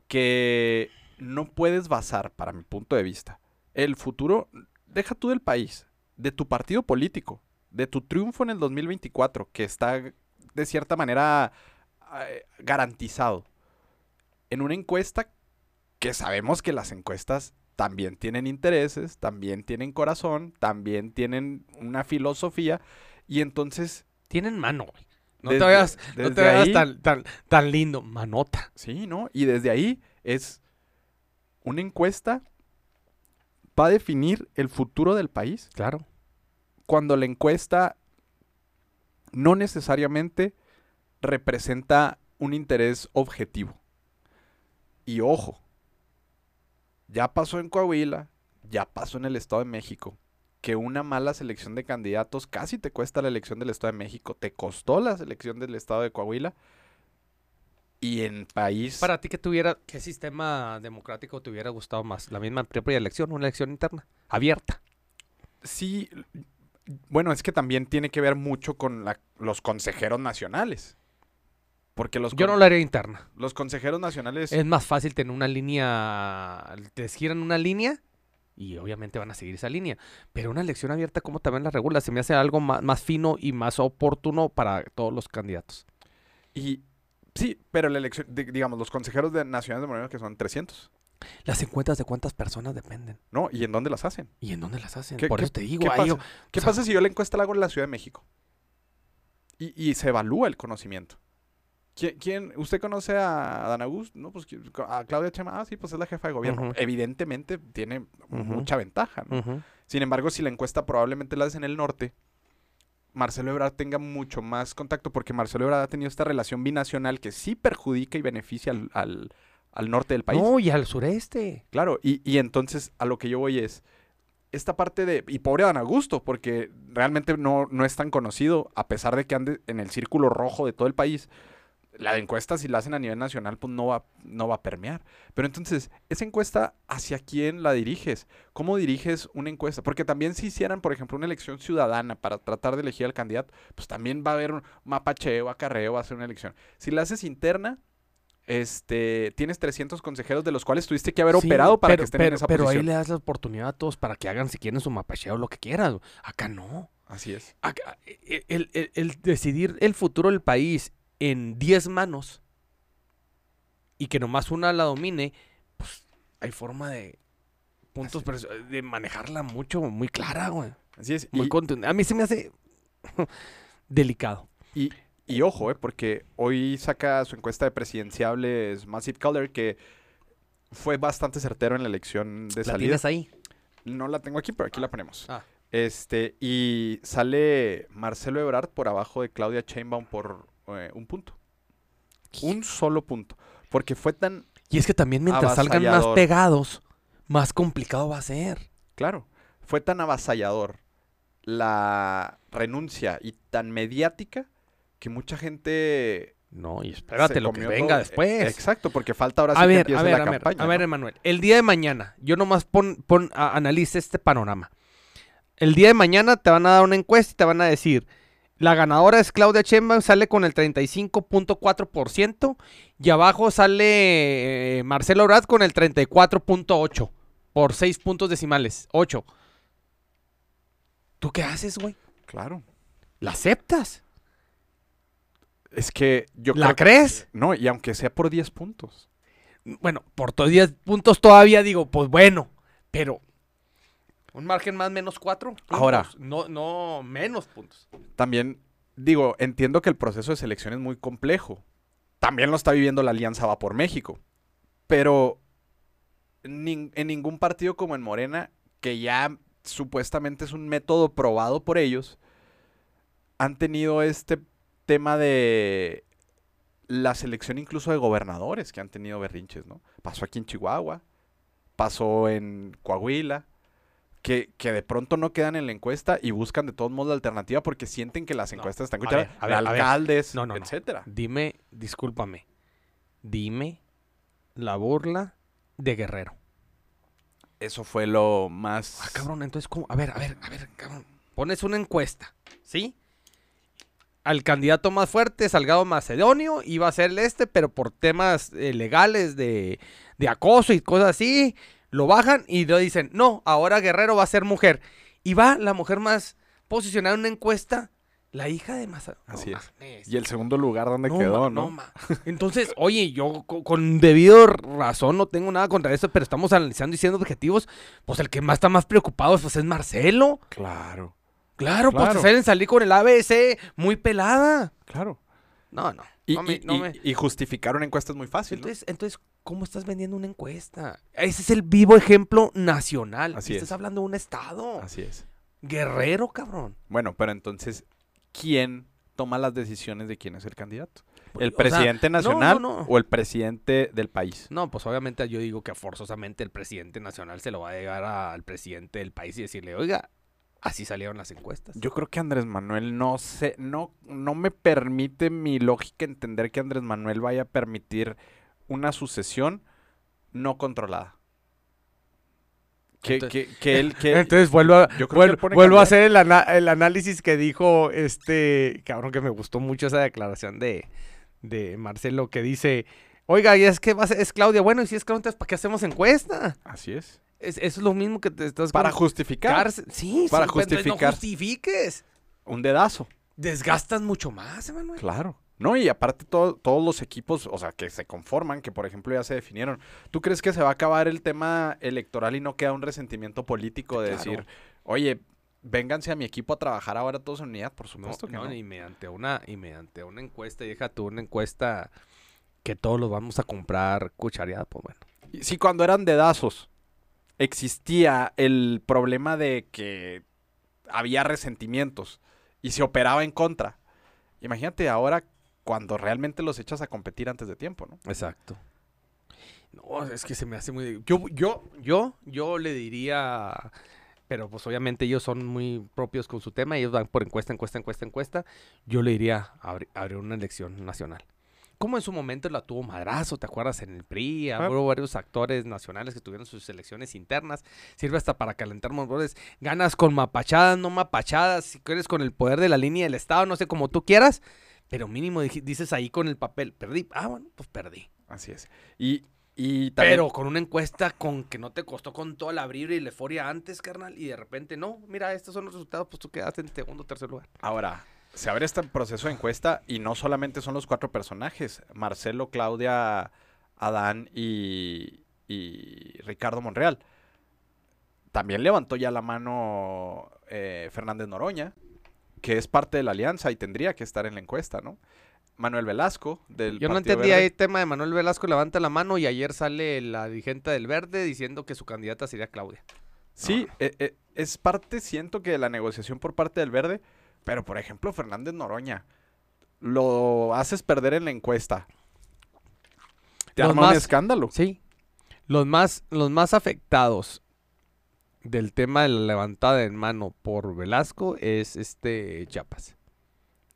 [SPEAKER 1] que no puedes basar, para mi punto de vista, el futuro, deja tú del país, de tu partido político, de tu triunfo en el 2024, que está de cierta manera eh, garantizado, en una encuesta que sabemos que las encuestas también tienen intereses, también tienen corazón, también tienen una filosofía, y entonces...
[SPEAKER 2] Tienen mano, güey. No
[SPEAKER 1] Desde-
[SPEAKER 2] te vayas, no te
[SPEAKER 1] ahí-
[SPEAKER 2] tan, tan, tan lindo. Manota.
[SPEAKER 1] Sí, ¿no? Y desde ahí es una encuesta va a definir el futuro del país
[SPEAKER 2] Claro.
[SPEAKER 1] cuando la encuesta no necesariamente representa un interés objetivo. Y ojo, ya pasó en Coahuila, ya pasó en el Estado de México, que una mala selección de candidatos casi te cuesta la elección del Estado de México, te costó la selección del Estado de Coahuila. Y en país...
[SPEAKER 2] Para ti, ¿qué, tuviera, ¿qué sistema democrático te hubiera gustado más? ¿La misma propia elección, una elección interna? Abierta.
[SPEAKER 1] Sí, bueno, es que también tiene que ver mucho con la- los consejeros nacionales. Porque los,
[SPEAKER 2] Yo no la haría interna.
[SPEAKER 1] los consejeros nacionales...
[SPEAKER 2] Es más fácil tener una línea, te giran una línea y obviamente van a seguir esa línea. Pero una elección abierta, ¿cómo también la regula? Se me hace algo más, más fino y más oportuno para todos los candidatos.
[SPEAKER 1] Y sí, pero la elección, di- digamos, los consejeros de nacionales de Morena que son 300,
[SPEAKER 2] Las encuestas de cuántas personas dependen.
[SPEAKER 1] ¿no? ¿Y en dónde las hacen?
[SPEAKER 2] ¿Y en dónde las hacen?
[SPEAKER 1] ¿Qué-
[SPEAKER 2] Por
[SPEAKER 1] qué-
[SPEAKER 2] eso te digo,
[SPEAKER 1] ¿Qué
[SPEAKER 2] ahí
[SPEAKER 1] pasa, ¿Qué
[SPEAKER 2] sea-
[SPEAKER 1] pasa si yo la encuesta la hago en la Ciudad de México? Y, y se evalúa el conocimiento. ¿Quién, quién- usted conoce a Dan Augusto? No, pues ¿quién- a Claudia Chema. Ah, sí, pues es la jefa de gobierno. Evidentemente tiene mucha ventaja, ¿no? Sin embargo, si la encuesta probablemente la haces en el norte, Marcelo Ebrard tenga mucho más contacto porque Marcelo Ebrard ha tenido esta relación binacional que sí perjudica y beneficia al, al- al norte del país.
[SPEAKER 2] No, y al sureste.
[SPEAKER 1] Claro, y, y entonces a lo que yo voy es, esta parte de, y pobre Dan Augusto, porque realmente no, no es tan conocido, a pesar de que ande en el círculo rojo de todo el país, la encuesta si la hacen a nivel nacional, pues no va, no va a permear. Pero entonces, esa encuesta, ¿hacia quién la diriges? ¿Cómo diriges una encuesta? Porque también si hicieran, por ejemplo, una elección ciudadana para tratar de elegir al candidato, pues también va a haber un mapacheo, acarreo, va a ser una elección. Si la haces interna, este, tienes 300 consejeros de los cuales tuviste que haber
[SPEAKER 2] Sí,
[SPEAKER 1] operado para
[SPEAKER 2] pero,
[SPEAKER 1] que estén
[SPEAKER 2] pero-
[SPEAKER 1] en esa
[SPEAKER 2] pero ahí
[SPEAKER 1] posición.
[SPEAKER 2] le das la oportunidad a todos para que hagan si quieren su mapacheo o lo que quieran. Acá no.
[SPEAKER 1] Así es.
[SPEAKER 2] Acá, e- el, el- el decidir el futuro del país en 10 manos y que nomás una la domine, pues hay forma de puntos de manejarla mucho, muy clara, güey.
[SPEAKER 1] Así es.
[SPEAKER 2] Muy contundente. A mí se me hace delicado.
[SPEAKER 1] y- y ojo, eh, porque hoy saca su encuesta de presidenciables Massive Color que fue bastante certero en la elección de
[SPEAKER 2] ¿La
[SPEAKER 1] salida.
[SPEAKER 2] tienes ahí?
[SPEAKER 1] No la tengo aquí, pero aquí la ponemos.
[SPEAKER 2] Ah.
[SPEAKER 1] Este, y sale Marcelo Ebrard por abajo de Claudia Sheinbaum por eh, un punto. Un solo punto. Porque fue tan,
[SPEAKER 2] Y es que también mientras salgan más pegados, más complicado va a ser.
[SPEAKER 1] claro, fue tan avasallador la renuncia y tan mediática que mucha gente
[SPEAKER 2] No, y espérate lo que venga
[SPEAKER 1] todo.
[SPEAKER 2] después.
[SPEAKER 1] Exacto, porque falta ahora sí
[SPEAKER 2] a
[SPEAKER 1] que
[SPEAKER 2] ver,
[SPEAKER 1] empiece
[SPEAKER 2] a ver,
[SPEAKER 1] la
[SPEAKER 2] a ver,
[SPEAKER 1] campaña.
[SPEAKER 2] a ver. Emanuel. El día de mañana, yo nomás pon, pon, a- analice este panorama. El día de mañana te van a dar una encuesta y te van a decir, la ganadora es Claudia Sheinbaum, sale con el 35.4% y abajo sale eh, Marcelo Ebrard con el 34.8 por 6 puntos decimales, 8. ¿Tú qué haces, güey?
[SPEAKER 1] Claro.
[SPEAKER 2] ¿La aceptas?
[SPEAKER 1] Es que yo
[SPEAKER 2] ¿La
[SPEAKER 1] creo que-
[SPEAKER 2] crees?
[SPEAKER 1] No, y aunque sea por 10 puntos.
[SPEAKER 2] Bueno, por todos 10 puntos todavía digo, pues bueno, pero un margen más menos 4.
[SPEAKER 1] Ahora.
[SPEAKER 2] No, no, menos puntos.
[SPEAKER 1] También, digo, entiendo que el proceso de selección es muy complejo. También lo está viviendo la Alianza Va por México. Pero nin- en ningún partido como en Morena que ya supuestamente es un método probado por ellos, han tenido este tema de la selección incluso de gobernadores que han tenido berrinches, ¿no? Pasó aquí en Chihuahua, pasó en Coahuila, que, que de pronto no quedan en la encuesta y buscan de todos modos la alternativa porque sienten que las
[SPEAKER 2] No,
[SPEAKER 1] encuestas están escuchadas,
[SPEAKER 2] a ver, a ver.
[SPEAKER 1] alcaldes,
[SPEAKER 2] no.
[SPEAKER 1] etcétera.
[SPEAKER 2] Dime, discúlpame. Dime la burla de Guerrero.
[SPEAKER 1] Eso fue lo más...
[SPEAKER 2] Ah, cabrón, entonces, ¿cómo? A ver, a ver, a ver, cabrón. Pones una encuesta, ¿sí? Al candidato más fuerte, Salgado Macedonio, iba a ser el este, pero por temas eh, legales de, de acoso y cosas así, lo bajan y lo dicen, no, ahora Guerrero va a ser mujer. Y va la mujer más posicionada en una encuesta, la hija de Macedonio.
[SPEAKER 1] Así es. Y el segundo lugar donde
[SPEAKER 2] No,
[SPEAKER 1] quedó,
[SPEAKER 2] ma,
[SPEAKER 1] ¿no?
[SPEAKER 2] ma. Entonces, oye, yo co- con, debido razón no tengo nada contra eso, pero estamos analizando y siendo objetivos. Pues el que más está más preocupado pues, es Marcelo.
[SPEAKER 1] Claro,
[SPEAKER 2] Claro, pues
[SPEAKER 1] Claro.
[SPEAKER 2] te salen salir con el ABC muy pelada.
[SPEAKER 1] claro.
[SPEAKER 2] No, no.
[SPEAKER 1] Y,
[SPEAKER 2] no me-
[SPEAKER 1] y-
[SPEAKER 2] no
[SPEAKER 1] y-
[SPEAKER 2] me-
[SPEAKER 1] y justificar una encuesta es muy fácil, ¿no?
[SPEAKER 2] Entonces, entonces, ¿cómo estás vendiendo una encuesta? Ese es el vivo ejemplo nacional.
[SPEAKER 1] Así
[SPEAKER 2] estás
[SPEAKER 1] es.
[SPEAKER 2] hablando de un estado.
[SPEAKER 1] Así es.
[SPEAKER 2] Guerrero, cabrón.
[SPEAKER 1] Bueno, pero entonces, ¿quién toma las decisiones de quién es el candidato? ¿El
[SPEAKER 2] O sea,
[SPEAKER 1] presidente
[SPEAKER 2] no,
[SPEAKER 1] nacional
[SPEAKER 2] no, no.
[SPEAKER 1] o el presidente del país?
[SPEAKER 2] No, pues obviamente yo digo que forzosamente el presidente nacional se lo va a llegar al presidente del país y decirle, oiga, así salieron las encuestas.
[SPEAKER 1] Yo creo que Andrés Manuel no sé, no, no me permite mi lógica entender que Andrés Manuel vaya a permitir una sucesión no controlada. Que,
[SPEAKER 2] Entonces-
[SPEAKER 1] que, que él, que
[SPEAKER 2] Entonces vuelvo a,
[SPEAKER 1] Yo creo que
[SPEAKER 2] vuel-
[SPEAKER 1] él pone
[SPEAKER 2] vuelvo a hacer el, ana- el análisis que dijo este cabrón que me gustó mucho esa declaración de, de Marcelo que dice, oiga, y es que va a ser- es Claudia, bueno, y si es Claudia, entonces ¿para qué hacemos encuesta?
[SPEAKER 1] así es.
[SPEAKER 2] Es, eso es lo mismo que te estás
[SPEAKER 1] Para justificar
[SPEAKER 2] cárcel- Sí,
[SPEAKER 1] para
[SPEAKER 2] sí,
[SPEAKER 1] justificar.
[SPEAKER 2] No justifiques.
[SPEAKER 1] un dedazo.
[SPEAKER 2] Desgastas mucho más, Emanuel.
[SPEAKER 1] Claro. No, y aparte todo- todos los equipos, o sea, que se conforman, que por ejemplo ya se definieron. ¿Tú crees que se va a acabar el tema electoral y no queda un resentimiento político de
[SPEAKER 2] Claro.
[SPEAKER 1] decir, oye, vénganse a mi equipo a trabajar ahora todos en unidad? Por
[SPEAKER 2] No,
[SPEAKER 1] supuesto que
[SPEAKER 2] no,
[SPEAKER 1] no.
[SPEAKER 2] y mediante una, y mediante una encuesta, y deja tú una encuesta que todos los vamos a comprar cuchareada, pues bueno.
[SPEAKER 1] Si cuando eran dedazos existía el problema de que había resentimientos y se operaba en contra. Imagínate ahora cuando realmente los echas a competir antes de tiempo, ¿no?
[SPEAKER 2] Exacto. No, es que se me hace muy... Yo, yo, yo, yo le diría... Pero pues obviamente ellos son muy propios con su tema, ellos van por encuesta, encuesta, encuesta, encuesta. Yo le diría abri- abrir una elección nacional. Como en su momento la tuvo Madrazo, ¿te acuerdas? En el PRI,
[SPEAKER 1] Ah.
[SPEAKER 2] hubo varios actores nacionales que tuvieron sus elecciones internas. Sirve hasta para calentar motores. Ganas con mapachadas, no mapachadas. Si quieres con el poder de la línea del Estado, no sé, como tú quieras. Pero mínimo dices ahí con el papel, perdí. Ah, bueno, pues perdí.
[SPEAKER 1] Así es. Y, y también...
[SPEAKER 2] Pero con una encuesta con que no te costó con todo el abrir y la euforia antes, carnal, y de repente, no, mira, estos son los resultados, pues tú quedaste en segundo o tercer lugar.
[SPEAKER 1] Ahora, se abre este proceso de encuesta y no solamente son los cuatro personajes, Marcelo, Claudia, Adán y, y Ricardo Monreal. También levantó ya la mano eh, Fernández Noroña, que es parte de la alianza y tendría que estar en la encuesta, ¿no? Manuel Velasco, del
[SPEAKER 2] Yo no
[SPEAKER 1] Partido
[SPEAKER 2] entendí
[SPEAKER 1] Verde.
[SPEAKER 2] ahí el tema de Manuel Velasco, levanta la mano y ayer sale la dirigente del Verde diciendo que su candidata sería Claudia.
[SPEAKER 1] Sí, eh, eh, es parte, siento que de la negociación por parte del Verde, pero por ejemplo Fernández Noroña, lo haces perder en la encuesta. Te
[SPEAKER 2] Los
[SPEAKER 1] arma un escándalo.
[SPEAKER 2] Sí. Los más, los más afectados del tema de la levantada en mano por Velasco es este Chiapas.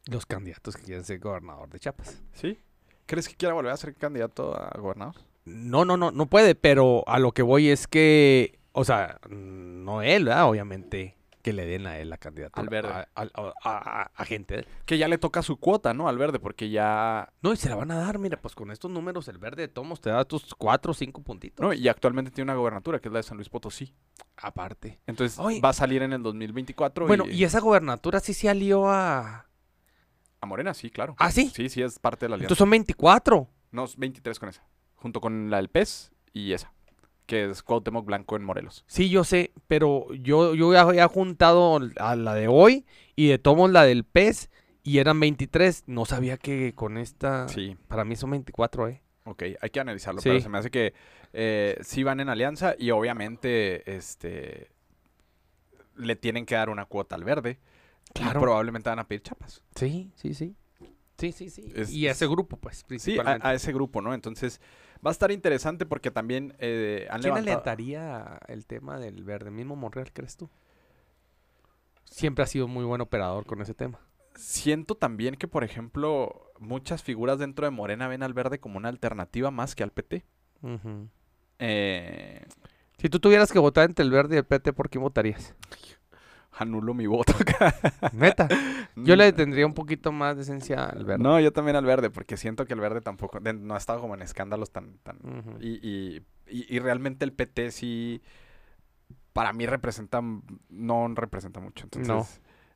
[SPEAKER 2] Los candidatos que quieren ser gobernador de Chiapas.
[SPEAKER 1] ¿Sí? ¿Crees que quiera volver a ser candidato a gobernador?
[SPEAKER 2] No, no, no, no puede, pero a lo que voy es que, o sea, no él, ¿verdad? Obviamente que le den a él la candidatura.
[SPEAKER 1] Al Verde.
[SPEAKER 2] A, a- a- a- a gente.
[SPEAKER 1] Que ya le toca su cuota, ¿no? Al verde, porque ya...
[SPEAKER 2] No, y se la van a dar, mira, pues con estos números el verde de tomos te da tus cuatro o cinco puntitos.
[SPEAKER 1] No, y actualmente tiene una gobernatura, que es la de San Luis Potosí.
[SPEAKER 2] Aparte.
[SPEAKER 1] Entonces
[SPEAKER 2] Oye.
[SPEAKER 1] va a salir en el 2024
[SPEAKER 2] Bueno,
[SPEAKER 1] y...
[SPEAKER 2] y esa gobernatura sí se alió a...
[SPEAKER 1] A Morena, sí, claro.
[SPEAKER 2] ¿Ah, sí?
[SPEAKER 1] Sí, sí, es parte de la alianza.
[SPEAKER 2] Entonces son 24.
[SPEAKER 1] No, es 23 con esa. Junto con la del PES y esa. Que es Cuauhtémoc Blanco en Morelos.
[SPEAKER 2] Sí, yo sé, pero yo, yo ya había juntado a la de hoy y de tomos la del PES y eran 23. No sabía que con esta...
[SPEAKER 1] Sí,
[SPEAKER 2] Para mí son 24, ¿eh?
[SPEAKER 1] ok, hay que analizarlo.
[SPEAKER 2] Sí.
[SPEAKER 1] Pero se me hace que eh, sí van en alianza y obviamente, este... le tienen que dar una cuota al verde.
[SPEAKER 2] Claro.
[SPEAKER 1] Y probablemente van a pedir chapas.
[SPEAKER 2] Sí, sí, sí. Sí, sí, sí.
[SPEAKER 1] Es-
[SPEAKER 2] y a ese grupo, pues,
[SPEAKER 1] Sí, a,
[SPEAKER 2] principalmente.
[SPEAKER 1] a ese grupo, ¿no? Entonces, va a estar interesante porque también eh, han
[SPEAKER 2] ¿Quién
[SPEAKER 1] levantado...
[SPEAKER 2] alentaría el tema del verde? ¿Mismo Monreal, crees tú? Siempre ha sido muy buen operador con ese tema.
[SPEAKER 1] Siento también que, por ejemplo, muchas figuras dentro de Morena ven al verde como una alternativa más que al PT. Eh,
[SPEAKER 2] Si tú tuvieras que votar entre el verde y el PT, ¿por quién votarías?
[SPEAKER 1] anulo mi voto.
[SPEAKER 2] Neta. Yo le tendría un poquito más de esencia al verde.
[SPEAKER 1] No, yo también al verde, porque siento que el verde tampoco, de- no ha estado como en escándalos tan... tan y, y, y- y realmente el PT sí, para mí representa, no representa mucho. Entonces,
[SPEAKER 2] No.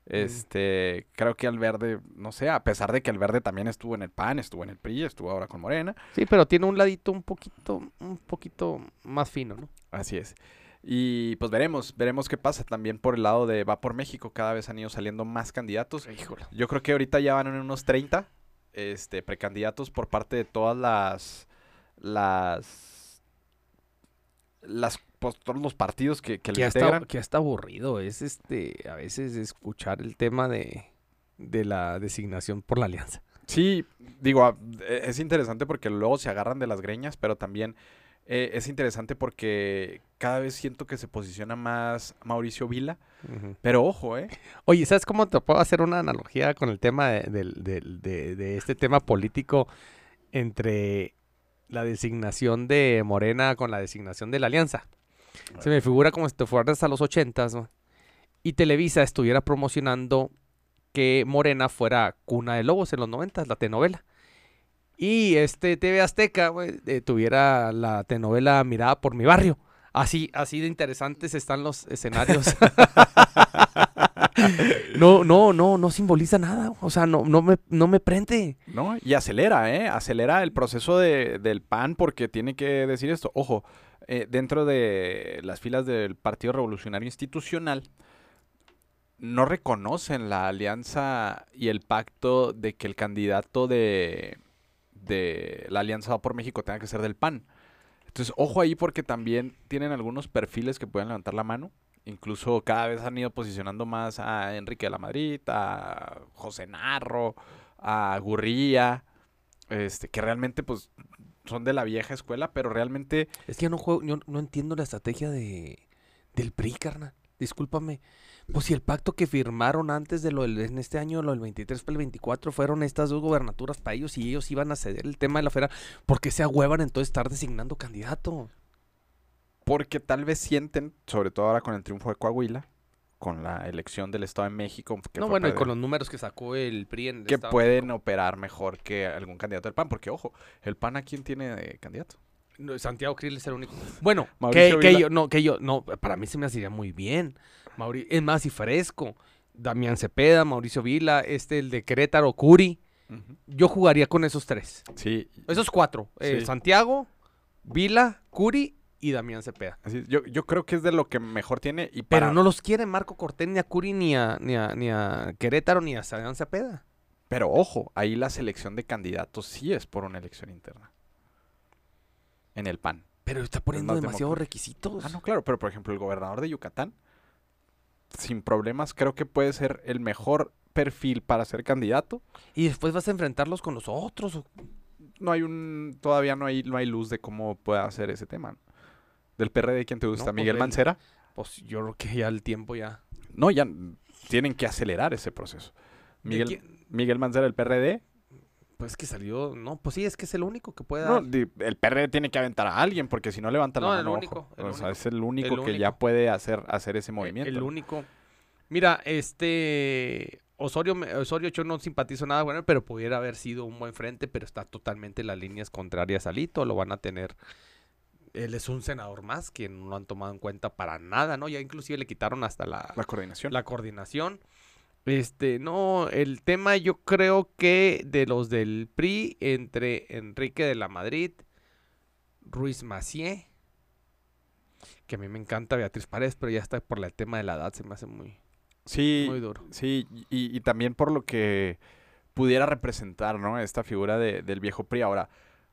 [SPEAKER 1] este, creo que al verde, no sé, a pesar de que el verde también estuvo en el PAN, estuvo en el PRI, estuvo ahora con Morena,
[SPEAKER 2] Sí, pero tiene un ladito un poquito, un poquito más fino, ¿no?
[SPEAKER 1] así es. Y pues veremos, veremos qué pasa también por el lado de Va por México, cada vez han ido saliendo más candidatos.
[SPEAKER 2] Híjole.
[SPEAKER 1] Yo creo que ahorita ya van en unos 30 este, precandidatos por parte de todas las. las. las pues, todos los partidos que, que
[SPEAKER 2] Que hasta,
[SPEAKER 1] integran.
[SPEAKER 2] que hasta aburrido es este, a veces escuchar el tema de, de la designación por la alianza.
[SPEAKER 1] Sí, digo, e- es interesante porque luego se agarran de las greñas, pero también eh, es interesante porque cada vez siento que se posiciona más Mauricio Vila. Pero ojo, ¿eh?
[SPEAKER 2] Oye, ¿sabes cómo te puedo hacer una analogía con el tema de, este tema político entre la designación de Morena con la designación de la Alianza? Se me figura como si te fueras a los ochentas ¿no? y Televisa estuviera promocionando que Morena fuera cuna de lobos en los noventas, la telenovela. Y este TV Azteca güey, eh, tuviera la telenovela Mirada por mi barrio. Así, así de interesantes están los escenarios. no, no, no, no simboliza nada. O sea, no, no me, no me prende.
[SPEAKER 1] ¿No? Y acelera, ¿eh? Acelera el proceso de- del PAN porque tiene que decir esto. Ojo, eh, dentro de las filas del Partido Revolucionario Institucional, no reconocen la alianza y el pacto de que el candidato de, de la Alianza por México tenga que ser del PAN. Entonces, ojo ahí porque también tienen algunos perfiles que pueden levantar la mano. Incluso cada vez han ido posicionando más a Enrique de la Madrid, a José Narro, a Gurría, este, que realmente pues son de la vieja escuela, pero realmente
[SPEAKER 2] Es que yo no juego, yo no entiendo la estrategia de del PRI, carnal. Discúlpame. Pues si el pacto que firmaron antes de lo del, en este año, lo del 23 para el 24, fueron estas dos gobernaturas para ellos y ellos iban a ceder el tema de la fera, ¿por qué se ahuevan entonces estar designando candidatos?
[SPEAKER 1] porque tal vez sienten, sobre todo ahora con el triunfo de Coahuila, con la elección del Estado de México, que,
[SPEAKER 2] no, bueno, y con los números que sacó el PRI en el
[SPEAKER 1] que
[SPEAKER 2] Estado
[SPEAKER 1] pueden
[SPEAKER 2] México.
[SPEAKER 1] operar mejor que algún candidato del PAN, porque ojo, el PAN a quién tiene de candidato.
[SPEAKER 2] No, Santiago Krill es el único. Bueno, que, que yo, no, que yo, no, para mí se me hacía muy bien. Mauri- es más, y fresco. Damián Cepeda, Mauricio Vila, este, el de Querétaro, Curi. Yo jugaría con esos tres.
[SPEAKER 1] Sí,
[SPEAKER 2] Esos cuatro. eh,
[SPEAKER 1] Sí.
[SPEAKER 2] Santiago, Vila, Curi y Damián Cepeda.
[SPEAKER 1] así yo, yo creo que es de lo que mejor tiene y
[SPEAKER 2] Pero no los quiere Marco Cortés, ni a Curi, ni a, ni a, ni a Querétaro, ni a Damián Cepeda.
[SPEAKER 1] Pero ojo, ahí la selección de candidatos sí es por una elección interna. En el PAN.
[SPEAKER 2] Pero está poniendo demasiados
[SPEAKER 1] democrático.
[SPEAKER 2] requisitos.
[SPEAKER 1] Ah, no, claro, pero por ejemplo, el gobernador de Yucatán, sin problemas, creo que puede ser el mejor perfil para ser candidato.
[SPEAKER 2] Y después vas a enfrentarlos con los otros. o-
[SPEAKER 1] No hay un, todavía no hay, no hay luz de cómo pueda hacer ese tema. ¿no? Del PRD, ¿quién te gusta?
[SPEAKER 2] pues,
[SPEAKER 1] ¿Miguel. Mancera?
[SPEAKER 2] Pues yo creo que ya el tiempo ya.
[SPEAKER 1] No, ya tienen que acelerar ese proceso.
[SPEAKER 2] ¿De
[SPEAKER 1] Miguel? Miguel Mancera, el PRD.
[SPEAKER 2] Pues que salió, no, pues sí, es que es el único que puede
[SPEAKER 1] No,
[SPEAKER 2] dar.
[SPEAKER 1] di- el PRD tiene que aventar a alguien porque si no levanta
[SPEAKER 2] No,
[SPEAKER 1] la
[SPEAKER 2] el
[SPEAKER 1] mano.
[SPEAKER 2] único, el
[SPEAKER 1] o sea,
[SPEAKER 2] único,
[SPEAKER 1] es el único
[SPEAKER 2] el
[SPEAKER 1] que ya
[SPEAKER 2] único.
[SPEAKER 1] puede hacer, hacer ese
[SPEAKER 2] El-
[SPEAKER 1] movimiento.
[SPEAKER 2] El
[SPEAKER 1] ¿no?
[SPEAKER 2] único. Mira, este Osorio, Osorio yo no simpatizo nada él, pero pudiera haber sido un buen frente, pero está totalmente en las líneas contrarias a Lito, lo van a tener. Él es un senador más que no lo han tomado en cuenta para nada, ¿no? Ya inclusive le quitaron hasta la,
[SPEAKER 1] La coordinación.
[SPEAKER 2] la coordinación. Este, no, el tema yo creo que de los del PRI, entre Enrique de la Madrid, Ruiz Macié, que a mí me encanta Beatriz Paredes, pero ya está por el tema de la edad, se me hace muy,
[SPEAKER 1] Sí,
[SPEAKER 2] muy duro.
[SPEAKER 1] sí, y, y también por lo que pudiera representar, ¿no? Esta figura de- del viejo PRI. Ahora,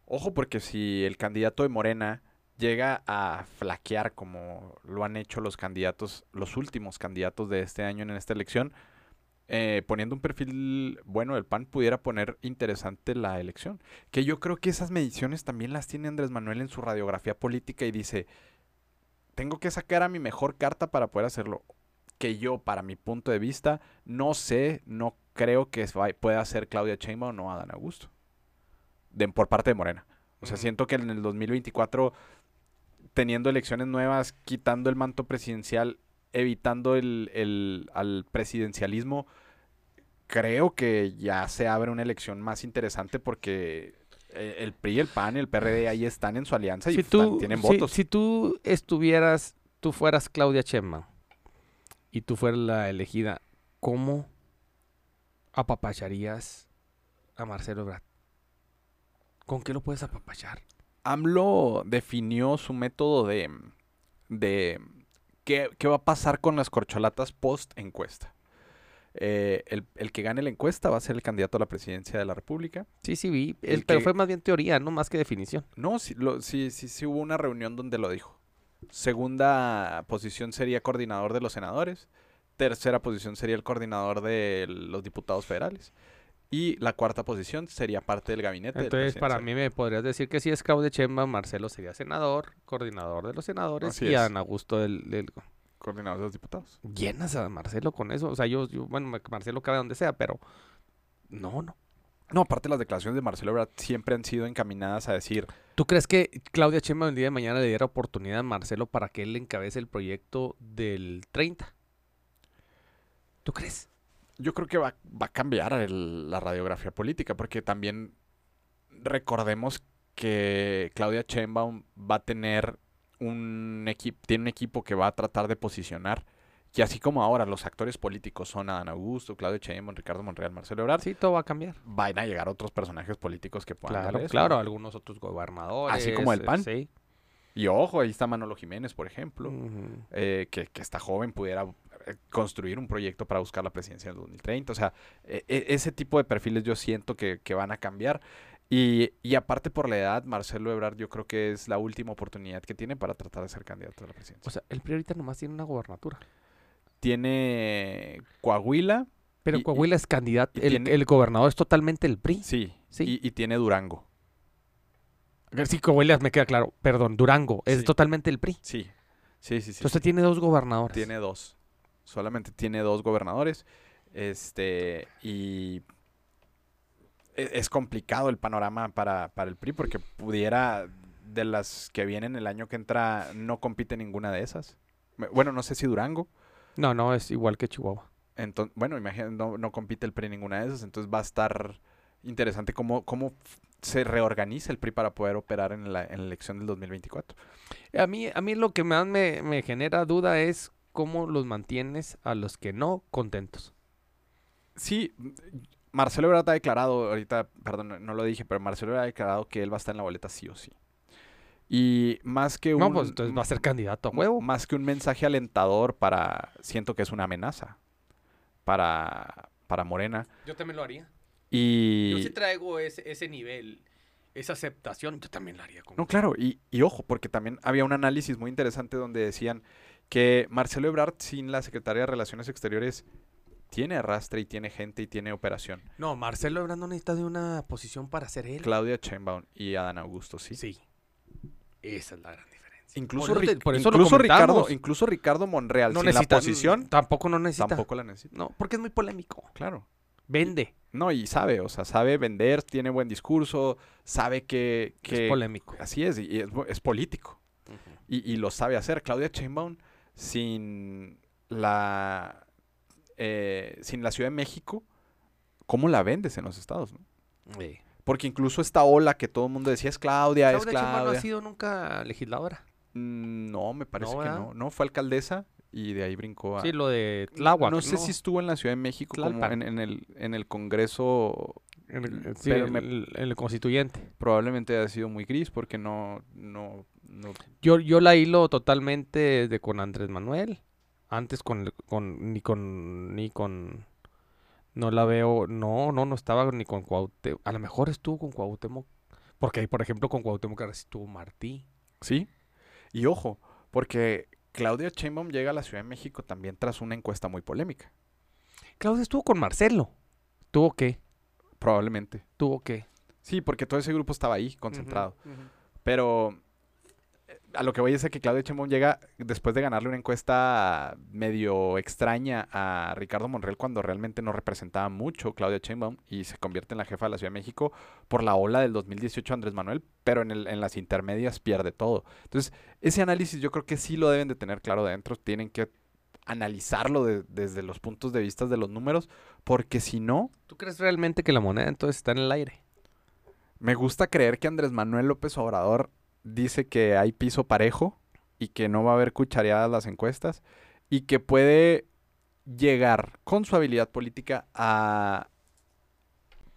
[SPEAKER 1] ojo, porque si el candidato de Morena llega a flaquear como lo han hecho los candidatos, los últimos candidatos de este año en esta elección, eh, poniendo un perfil bueno del PAN, pudiera poner interesante la elección. Que yo creo que esas mediciones también las tiene Andrés Manuel en su radiografía política y dice, tengo que sacar a mi mejor carta para poder hacerlo. Que yo, para mi punto de vista, no sé, no creo que pueda ser Claudia Sheinbaum o no Adán Augusto. De, por parte de Morena. O sea, siento que en el 2024, teniendo elecciones nuevas, quitando el manto presidencial, evitando el, al presidencialismo, creo que ya se abre una elección más interesante porque eh, el PRI, el PAN y el PRD ahí están en su alianza y tienen votos.
[SPEAKER 2] Si tú estuvieras, tú fueras Claudia Chema y tú fueras la elegida, ¿cómo apapacharías a Marcelo Ebrard? ¿Con qué lo puedes apapachar?
[SPEAKER 1] AMLO definió su método de, de qué, va a pasar con las corcholatas post encuesta. Eh, el, que gane la encuesta va a ser el candidato a la presidencia de la República.
[SPEAKER 2] Sí, sí, vi. El pero fue más bien teoría, no más que definición.
[SPEAKER 1] No, sí, sí, sí, sí hubo una reunión donde lo dijo. Segunda posición sería coordinador de los senadores. Tercera posición sería el coordinador de los diputados federales. Y la cuarta posición sería parte del gabinete.
[SPEAKER 2] Entonces, para mí me podrías decir que si es Claudia Chemba, Marcelo sería senador, coordinador de los senadores y Ana Augusto del,
[SPEAKER 1] coordinador de los diputados.
[SPEAKER 2] Llenas a Marcelo con eso. O sea, yo, bueno, Marcelo cabe donde sea, pero no, no.
[SPEAKER 1] No, aparte las declaraciones de Marcelo siempre han sido encaminadas a decir...
[SPEAKER 2] ¿Tú crees que Claudia Chemba el día de mañana le diera oportunidad a Marcelo para que él encabece el proyecto del 30? ¿Tú crees?
[SPEAKER 1] Yo creo que va, a cambiar la radiografía política, porque también recordemos que Claudia Sheinbaum va a tener un equipo, tiene un equipo que va a tratar de posicionar, y así como ahora los actores políticos son Adán Augusto, Claudia Sheinbaum, Ricardo Monreal, Marcelo Ebrard.
[SPEAKER 2] Sí, todo va a cambiar.
[SPEAKER 1] Van a llegar otros personajes políticos que puedan
[SPEAKER 2] Claro, claro, algunos otros gobernadores.
[SPEAKER 1] Así como el PAN. Sí. Y ojo, ahí está Manolo Jiménez, por ejemplo, eh, que, que está joven, pudiera construir un proyecto para buscar la presidencia en 2030. O sea, e, e, ese tipo de perfiles yo siento que, van a cambiar. Y, aparte por la edad, Marcelo Ebrard yo creo que es la última oportunidad que tiene para tratar de ser candidato a la presidencia.
[SPEAKER 2] O sea, el PRI ahorita nomás tiene una gobernatura.
[SPEAKER 1] Tiene Coahuila.
[SPEAKER 2] Pero Coahuila es candidato, el, gobernador es totalmente el PRI.
[SPEAKER 1] Sí, sí. Y, tiene Durango.
[SPEAKER 2] Sí, Coahuila me queda claro. Perdón, Durango es totalmente el PRI.
[SPEAKER 1] Sí, sí, sí. sí
[SPEAKER 2] Entonces tiene dos gobernadores.
[SPEAKER 1] Tiene dos solamente tiene dos gobernadores. Este, y e, es complicado el panorama para, el PRI porque pudiera, de las que vienen el año que entra, no compite ninguna de esas. Bueno, no sé si Durango.
[SPEAKER 2] No, no, es igual que Chihuahua.
[SPEAKER 1] Entonces, bueno, imagínate, no, compite el PRI en ninguna de esas, entonces va a estar interesante cómo, cómo se reorganiza el PRI para poder operar en la, elección del 2024.
[SPEAKER 2] A mí, a mí lo que más me, me genera duda es cómo los mantienes a los que no contentos.
[SPEAKER 1] Sí, Marcelo Ebrard ha declarado, ahorita, perdón, no lo dije, pero Marcelo Ebrard ha declarado que él va a estar en la boleta sí o sí. Y más que un...
[SPEAKER 2] No, pues entonces va a ser candidato a huevo.
[SPEAKER 1] Más que un mensaje alentador para... Siento que es una amenaza para, para Morena.
[SPEAKER 2] Yo también lo haría.
[SPEAKER 1] Y...
[SPEAKER 2] Yo sí traigo ese, ese nivel, esa aceptación, yo también lo haría.
[SPEAKER 1] no, claro, y, y ojo, porque también había un análisis muy interesante donde decían que Marcelo Ebrard sin la Secretaría de Relaciones Exteriores tiene arrastre y tiene gente y tiene operación.
[SPEAKER 2] No, Marcelo Ebrard no necesita de una posición para ser él.
[SPEAKER 1] Claudia Sheinbaum y Adán Augusto, sí.
[SPEAKER 2] Sí. Esa es la gran diferencia.
[SPEAKER 1] Incluso, incluso Ricardo, incluso Ricardo Monreal
[SPEAKER 2] no sin la posición
[SPEAKER 1] tampoco no necesita. Tampoco la necesita.
[SPEAKER 2] No, porque es muy polémico.
[SPEAKER 1] Claro.
[SPEAKER 2] Vende.
[SPEAKER 1] No, y sabe, o sea, sabe vender, tiene buen discurso, sabe que... es
[SPEAKER 2] polémico.
[SPEAKER 1] Así es, y es, político. y, y, lo sabe hacer. Claudia Sheinbaum sin la, eh, sin la Ciudad de México, ¿cómo la vendes en los estados? Porque incluso esta ola que todo el mundo decía es Claudia, es Claudia. no
[SPEAKER 2] ha sido nunca legisladora?
[SPEAKER 1] Mm, no, me parece que no. No, fue alcaldesa y de ahí brincó a...
[SPEAKER 2] Sí, lo de Tláhuac.
[SPEAKER 1] No, sé si estuvo en la Ciudad de México como en, el, en el Congreso...
[SPEAKER 2] En el, sí, en el, constituyente.
[SPEAKER 1] Probablemente haya sido muy gris porque no, no,
[SPEAKER 2] yo, yo la hilo totalmente de con Andrés Manuel. Antes con, con ni con ni con no la veo, no, no, no estaba ni con Cuauhtémoc. A lo mejor estuvo con Cuauhtémoc. Porque por ejemplo, con Cuauhtémoc estuvo Martí.
[SPEAKER 1] Sí. Y ojo, porque Claudia Sheinbaum llega a la Ciudad de México también tras una encuesta muy polémica.
[SPEAKER 2] Claudia estuvo con Marcelo. ¿Tuvo qué?
[SPEAKER 1] Probablemente.
[SPEAKER 2] ¿Tuvo qué?
[SPEAKER 1] Sí, porque todo ese grupo estaba ahí, concentrado. Pero a lo que voy es a que Claudia Sheinbaum llega después de ganarle una encuesta medio extraña a Ricardo Monreal cuando realmente no representaba mucho Claudia Sheinbaum y se convierte en la jefa de la Ciudad de México por la ola del 2018 Andrés Manuel, pero en, el- en las intermedias pierde todo. Entonces, ese análisis yo creo que sí lo deben de tener claro dentro, tienen que analizarlo de- desde los puntos de vista de los números, porque si no,
[SPEAKER 2] ¿Tú crees realmente que la moneda entonces está en el aire?
[SPEAKER 1] Me gusta creer que Andrés Manuel López Obrador dice que hay piso parejo y que no va a haber cuchareadas las encuestas y que puede llegar con su habilidad política a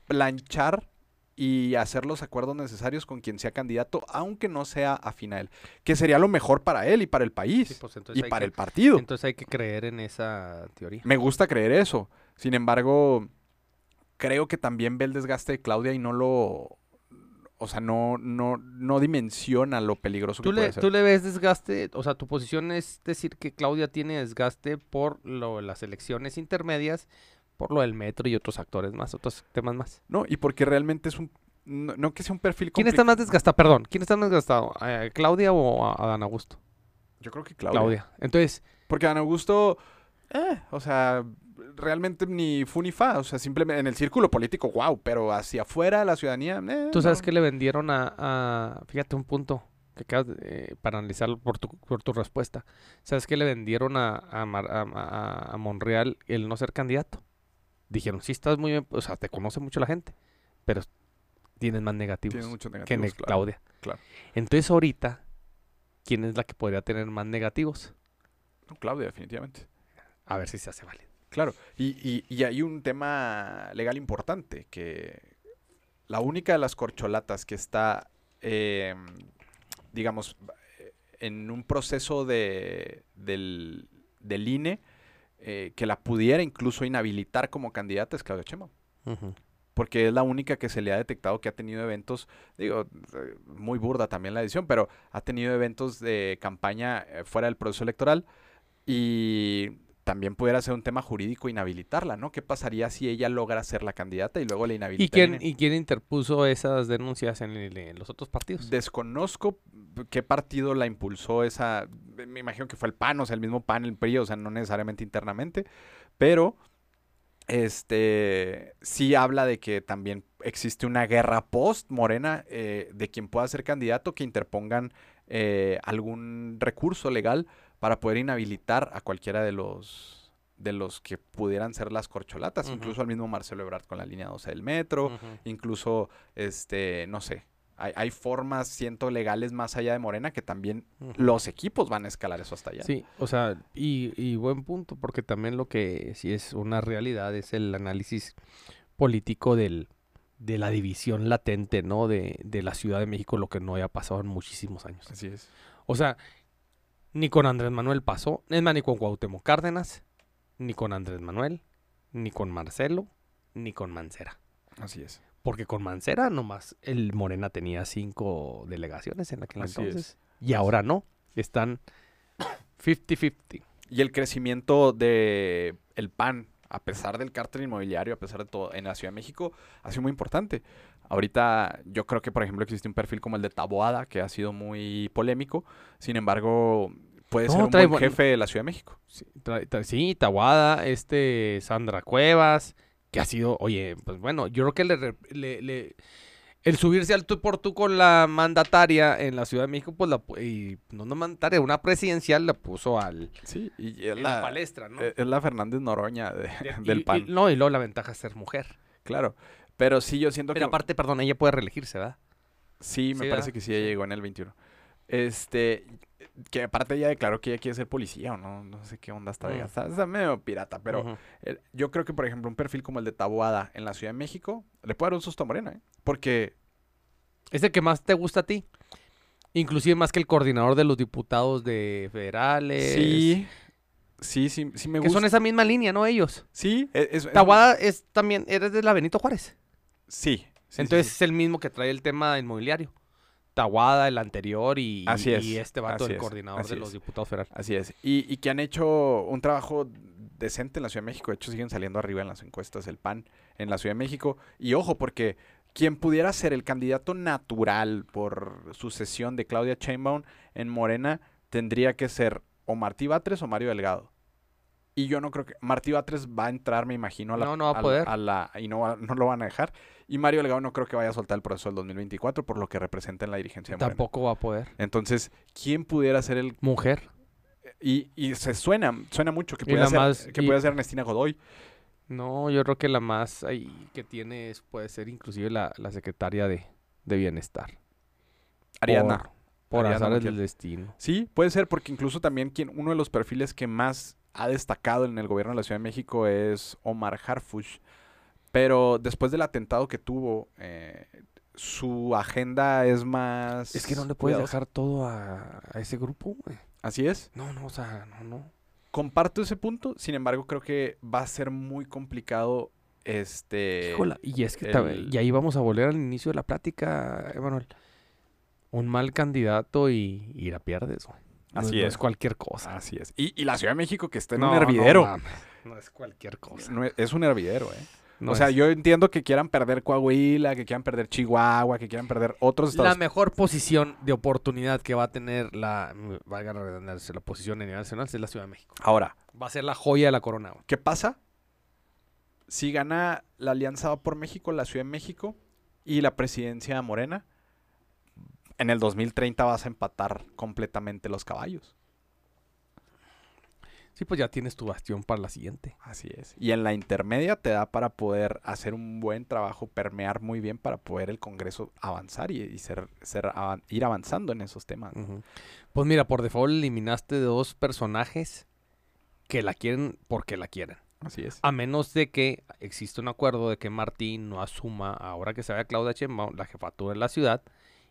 [SPEAKER 1] planchar y hacer los acuerdos necesarios con quien sea candidato, aunque no sea afín a él, que sería lo mejor para él y para el país
[SPEAKER 2] Sí, pues
[SPEAKER 1] y para
[SPEAKER 2] que,
[SPEAKER 1] el partido.
[SPEAKER 2] entonces hay que creer en esa teoría.
[SPEAKER 1] Me gusta creer eso. Sin embargo, creo que también ve el desgaste de Claudia y no lo. O sea, no, no, no dimensiona lo peligroso
[SPEAKER 2] ¿Tú
[SPEAKER 1] que puede
[SPEAKER 2] le,
[SPEAKER 1] ser.
[SPEAKER 2] ¿Tú le ves desgaste? O sea, tu posición es decir que Claudia tiene desgaste por lo, las elecciones intermedias, por lo del metro y otros actores más, otros temas más.
[SPEAKER 1] No, y porque realmente es un. No, no que sea un perfil
[SPEAKER 2] ¿Quién está más desgastado? Perdón, ¿quién está más desgastado? ¿Eh, ¿Claudia o Adán Augusto?
[SPEAKER 1] Yo creo que Claudia.
[SPEAKER 2] Claudia. Entonces,
[SPEAKER 1] Porque Dan Augusto. eh, o sea, realmente ni fu ni fa. O sea, simplemente en el círculo político, wow. Pero hacia afuera, la ciudadanía. eh,
[SPEAKER 2] ¿tú sabes
[SPEAKER 1] no.
[SPEAKER 2] qué le vendieron a, a- Fíjate un punto que acabas de- eh, para analizarlo por tu, por tu respuesta. ¿Sabes qué le vendieron a, a, a- Monreal el no ser candidato? Dijeron, sí, estás muy bien, o sea, te conoce mucho la gente, pero tienes más negativos.
[SPEAKER 1] Tiene
[SPEAKER 2] que
[SPEAKER 1] claro.
[SPEAKER 2] Claudia.
[SPEAKER 1] claro.
[SPEAKER 2] Entonces ahorita, ¿quién es la que podría tener más negativos?
[SPEAKER 1] Claudia, definitivamente.
[SPEAKER 2] A ver si se hace válido.
[SPEAKER 1] Claro, y, y- y hay un tema legal importante, que la única de las corcholatas que está, eh, digamos, en un proceso de, del, del INE, eh, que la pudiera incluso inhabilitar como candidata es Claudia Sheinbaum. Porque es la única que se le ha detectado que ha tenido eventos, digo, eh, muy burda también la edición, pero ha tenido eventos de campaña eh, fuera del proceso electoral y también pudiera ser un tema jurídico inhabilitarla, ¿no? ¿Qué pasaría si ella logra ser la candidata y luego la inhabilita?
[SPEAKER 2] ¿Y quién? ¿Y quién interpuso esas denuncias en, el- en los otros partidos?
[SPEAKER 1] Desconozco qué partido la impulsó esa, me imagino que fue el PAN, o sea, el mismo PAN, el PRI, o sea, no necesariamente internamente, pero este sí habla de que también existe una guerra post Morena eh, de quien pueda ser candidato que interpongan eh, algún recurso legal para poder inhabilitar a cualquiera de los de los que pudieran ser las corcholatas, incluso al mismo Marcelo Ebrard con la línea 12 del metro, incluso este, no sé, hay, hay formas, siento, legales más allá de Morena que también los equipos van a escalar eso hasta allá.
[SPEAKER 2] Sí, o sea, y, y buen punto, porque también lo que sí es una realidad es el análisis político del, de la división latente, ¿no? De, de la Ciudad de México, lo que no haya pasado en muchísimos años.
[SPEAKER 1] Así es.
[SPEAKER 2] O sea, ni con Andrés Manuel pasó, es más, ni con Cuauhtémoc Cárdenas, ni con Andrés Manuel, ni con Marcelo, ni con Mancera.
[SPEAKER 1] Así es.
[SPEAKER 2] Porque con Mancera nomás el Morena tenía cinco delegaciones en aquel
[SPEAKER 1] Así es.
[SPEAKER 2] entonces. Y ahora no. Están 50-50.
[SPEAKER 1] Y el crecimiento de el PAN, a pesar del cártel inmobiliario, a pesar de todo, en la Ciudad de México, ha sido muy importante. Ahorita yo creo que, por ejemplo, existe un perfil como el de Taboada, que ha sido muy polémico. Sin embargo, puede
[SPEAKER 2] No,
[SPEAKER 1] ser un buen jefe de la Ciudad de México.
[SPEAKER 2] Sí, sí, Tawada, este, Sandra Cuevas, que ha sido, oye, pues bueno, yo creo que le, le- le- el subirse al tú por tú con la mandataria en la Ciudad de México, pues la, y no una mandataria, una presidencial la puso al,
[SPEAKER 1] Sí, y es
[SPEAKER 2] en la,
[SPEAKER 1] la,
[SPEAKER 2] palestra, ¿no?
[SPEAKER 1] es la Fernández Noroña de- del
[SPEAKER 2] y-
[SPEAKER 1] PAN.
[SPEAKER 2] no, y luego la ventaja es ser mujer.
[SPEAKER 1] Claro. Pero sí, yo siento
[SPEAKER 2] Pero
[SPEAKER 1] que...
[SPEAKER 2] aparte, perdón, ella puede reelegirse, ¿verdad?
[SPEAKER 1] Sí, me
[SPEAKER 2] Sí,
[SPEAKER 1] parece
[SPEAKER 2] ¿verdad?
[SPEAKER 1] que sí, ella llegó en el 21. Este, que aparte ella declaró que ella quiere ser policía o no, no sé qué onda está de
[SPEAKER 2] Mm.
[SPEAKER 1] está, está medio pirata, pero yo creo que, por ejemplo, un perfil como el de Taboada en la Ciudad de México le puede dar un susto a Morena, ¿eh? Porque,
[SPEAKER 2] Es el que más te gusta a ti. Inclusive más que el coordinador de los diputados de federales.
[SPEAKER 1] sí, sí, sí, sí me
[SPEAKER 2] Que
[SPEAKER 1] gusta.
[SPEAKER 2] son esa misma línea, ¿no? Ellos.
[SPEAKER 1] Sí, es, es- es
[SPEAKER 2] también, eres de la Benito Juárez.
[SPEAKER 1] Sí.
[SPEAKER 2] Entonces
[SPEAKER 1] sí.
[SPEAKER 2] es el mismo que trae el tema inmobiliario. Taguada, el anterior, y,
[SPEAKER 1] Así es,
[SPEAKER 2] y este vato, el
[SPEAKER 1] es,
[SPEAKER 2] coordinador de los
[SPEAKER 1] es.
[SPEAKER 2] diputados federales.
[SPEAKER 1] Así es. Y, y que han hecho un trabajo decente en la Ciudad de México. De hecho, siguen saliendo arriba en las encuestas el PAN en la Ciudad de México. Y ojo, porque quien pudiera ser el candidato natural por sucesión de Claudia Sheinbaum en Morena tendría que ser o Martí Batres o Mario Delgado. Y yo no creo que Martí Batres va a entrar, me imagino, a la,
[SPEAKER 2] No, no va a
[SPEAKER 1] la-
[SPEAKER 2] poder.
[SPEAKER 1] a la- y no, no lo van a dejar. Y Mario Delgado no creo que vaya a soltar el proceso del 2024 por lo que representa en la dirigencia de Morena.
[SPEAKER 2] Tampoco va a poder.
[SPEAKER 1] Entonces, ¿quién pudiera ser el
[SPEAKER 2] Mujer.
[SPEAKER 1] y, y se suena, suena mucho que puede ser,
[SPEAKER 2] más-
[SPEAKER 1] que
[SPEAKER 2] y-
[SPEAKER 1] puede ser Ernestina Godoy.
[SPEAKER 2] No, yo creo que la más ahí que tiene es, puede ser inclusive la, la secretaria de, de Bienestar.
[SPEAKER 1] Ariana.
[SPEAKER 2] Por, por
[SPEAKER 1] Ariana
[SPEAKER 2] del destino.
[SPEAKER 1] Sí, puede ser porque incluso también quien, uno de los perfiles que más ha destacado en el gobierno de la Ciudad de México es Omar Harfush. Pero después del atentado que tuvo, eh, su agenda es más...
[SPEAKER 2] Es que no le puedes
[SPEAKER 1] cuidadosa.
[SPEAKER 2] dejar todo a, a ese grupo, güey.
[SPEAKER 1] Así es.
[SPEAKER 2] No, no, o sea, no, no.
[SPEAKER 1] Comparto ese punto, sin embargo creo que va a ser muy complicado este...
[SPEAKER 2] Híjola, y es que y ahí vamos a volver al inicio de la plática, Emanuel. Un mal candidato y, y la pierdes, güey. No,
[SPEAKER 1] Así
[SPEAKER 2] no
[SPEAKER 1] es.
[SPEAKER 2] es cualquier cosa.
[SPEAKER 1] Así es. Y, y la Ciudad de México que está en
[SPEAKER 2] No,
[SPEAKER 1] un hervidero.
[SPEAKER 2] No, es cualquier cosa.
[SPEAKER 1] Es, es un hervidero, ¿eh?
[SPEAKER 2] No
[SPEAKER 1] o sea,
[SPEAKER 2] es-
[SPEAKER 1] yo entiendo que quieran perder Coahuila, que quieran perder Chihuahua, que quieran perder otros
[SPEAKER 2] La
[SPEAKER 1] estados.
[SPEAKER 2] mejor posición de oportunidad que va a tener la, valga la redundancia, la posición a nivel nacional es la Ciudad de México.
[SPEAKER 1] Ahora,
[SPEAKER 2] Va a ser la joya de la corona.
[SPEAKER 1] ¿qué pasa si gana la Alianza por México, la Ciudad de México y la presidencia de Morena? En el 2030 vas a empatar completamente los caballos.
[SPEAKER 2] Sí, pues ya tienes tu bastión para la siguiente.
[SPEAKER 1] Así es. Y en la intermedia te da para poder hacer un buen trabajo, permear muy bien para poder el Congreso avanzar y, y ser, ir avanzando en esos temas.
[SPEAKER 2] Pues mira, por default eliminaste dos personajes que la quieren porque la quieren.
[SPEAKER 1] Así es.
[SPEAKER 2] A menos de que exista un acuerdo de que Martín no asuma, ahora que se vaya Claudia Sheinbaum, la jefatura de la ciudad,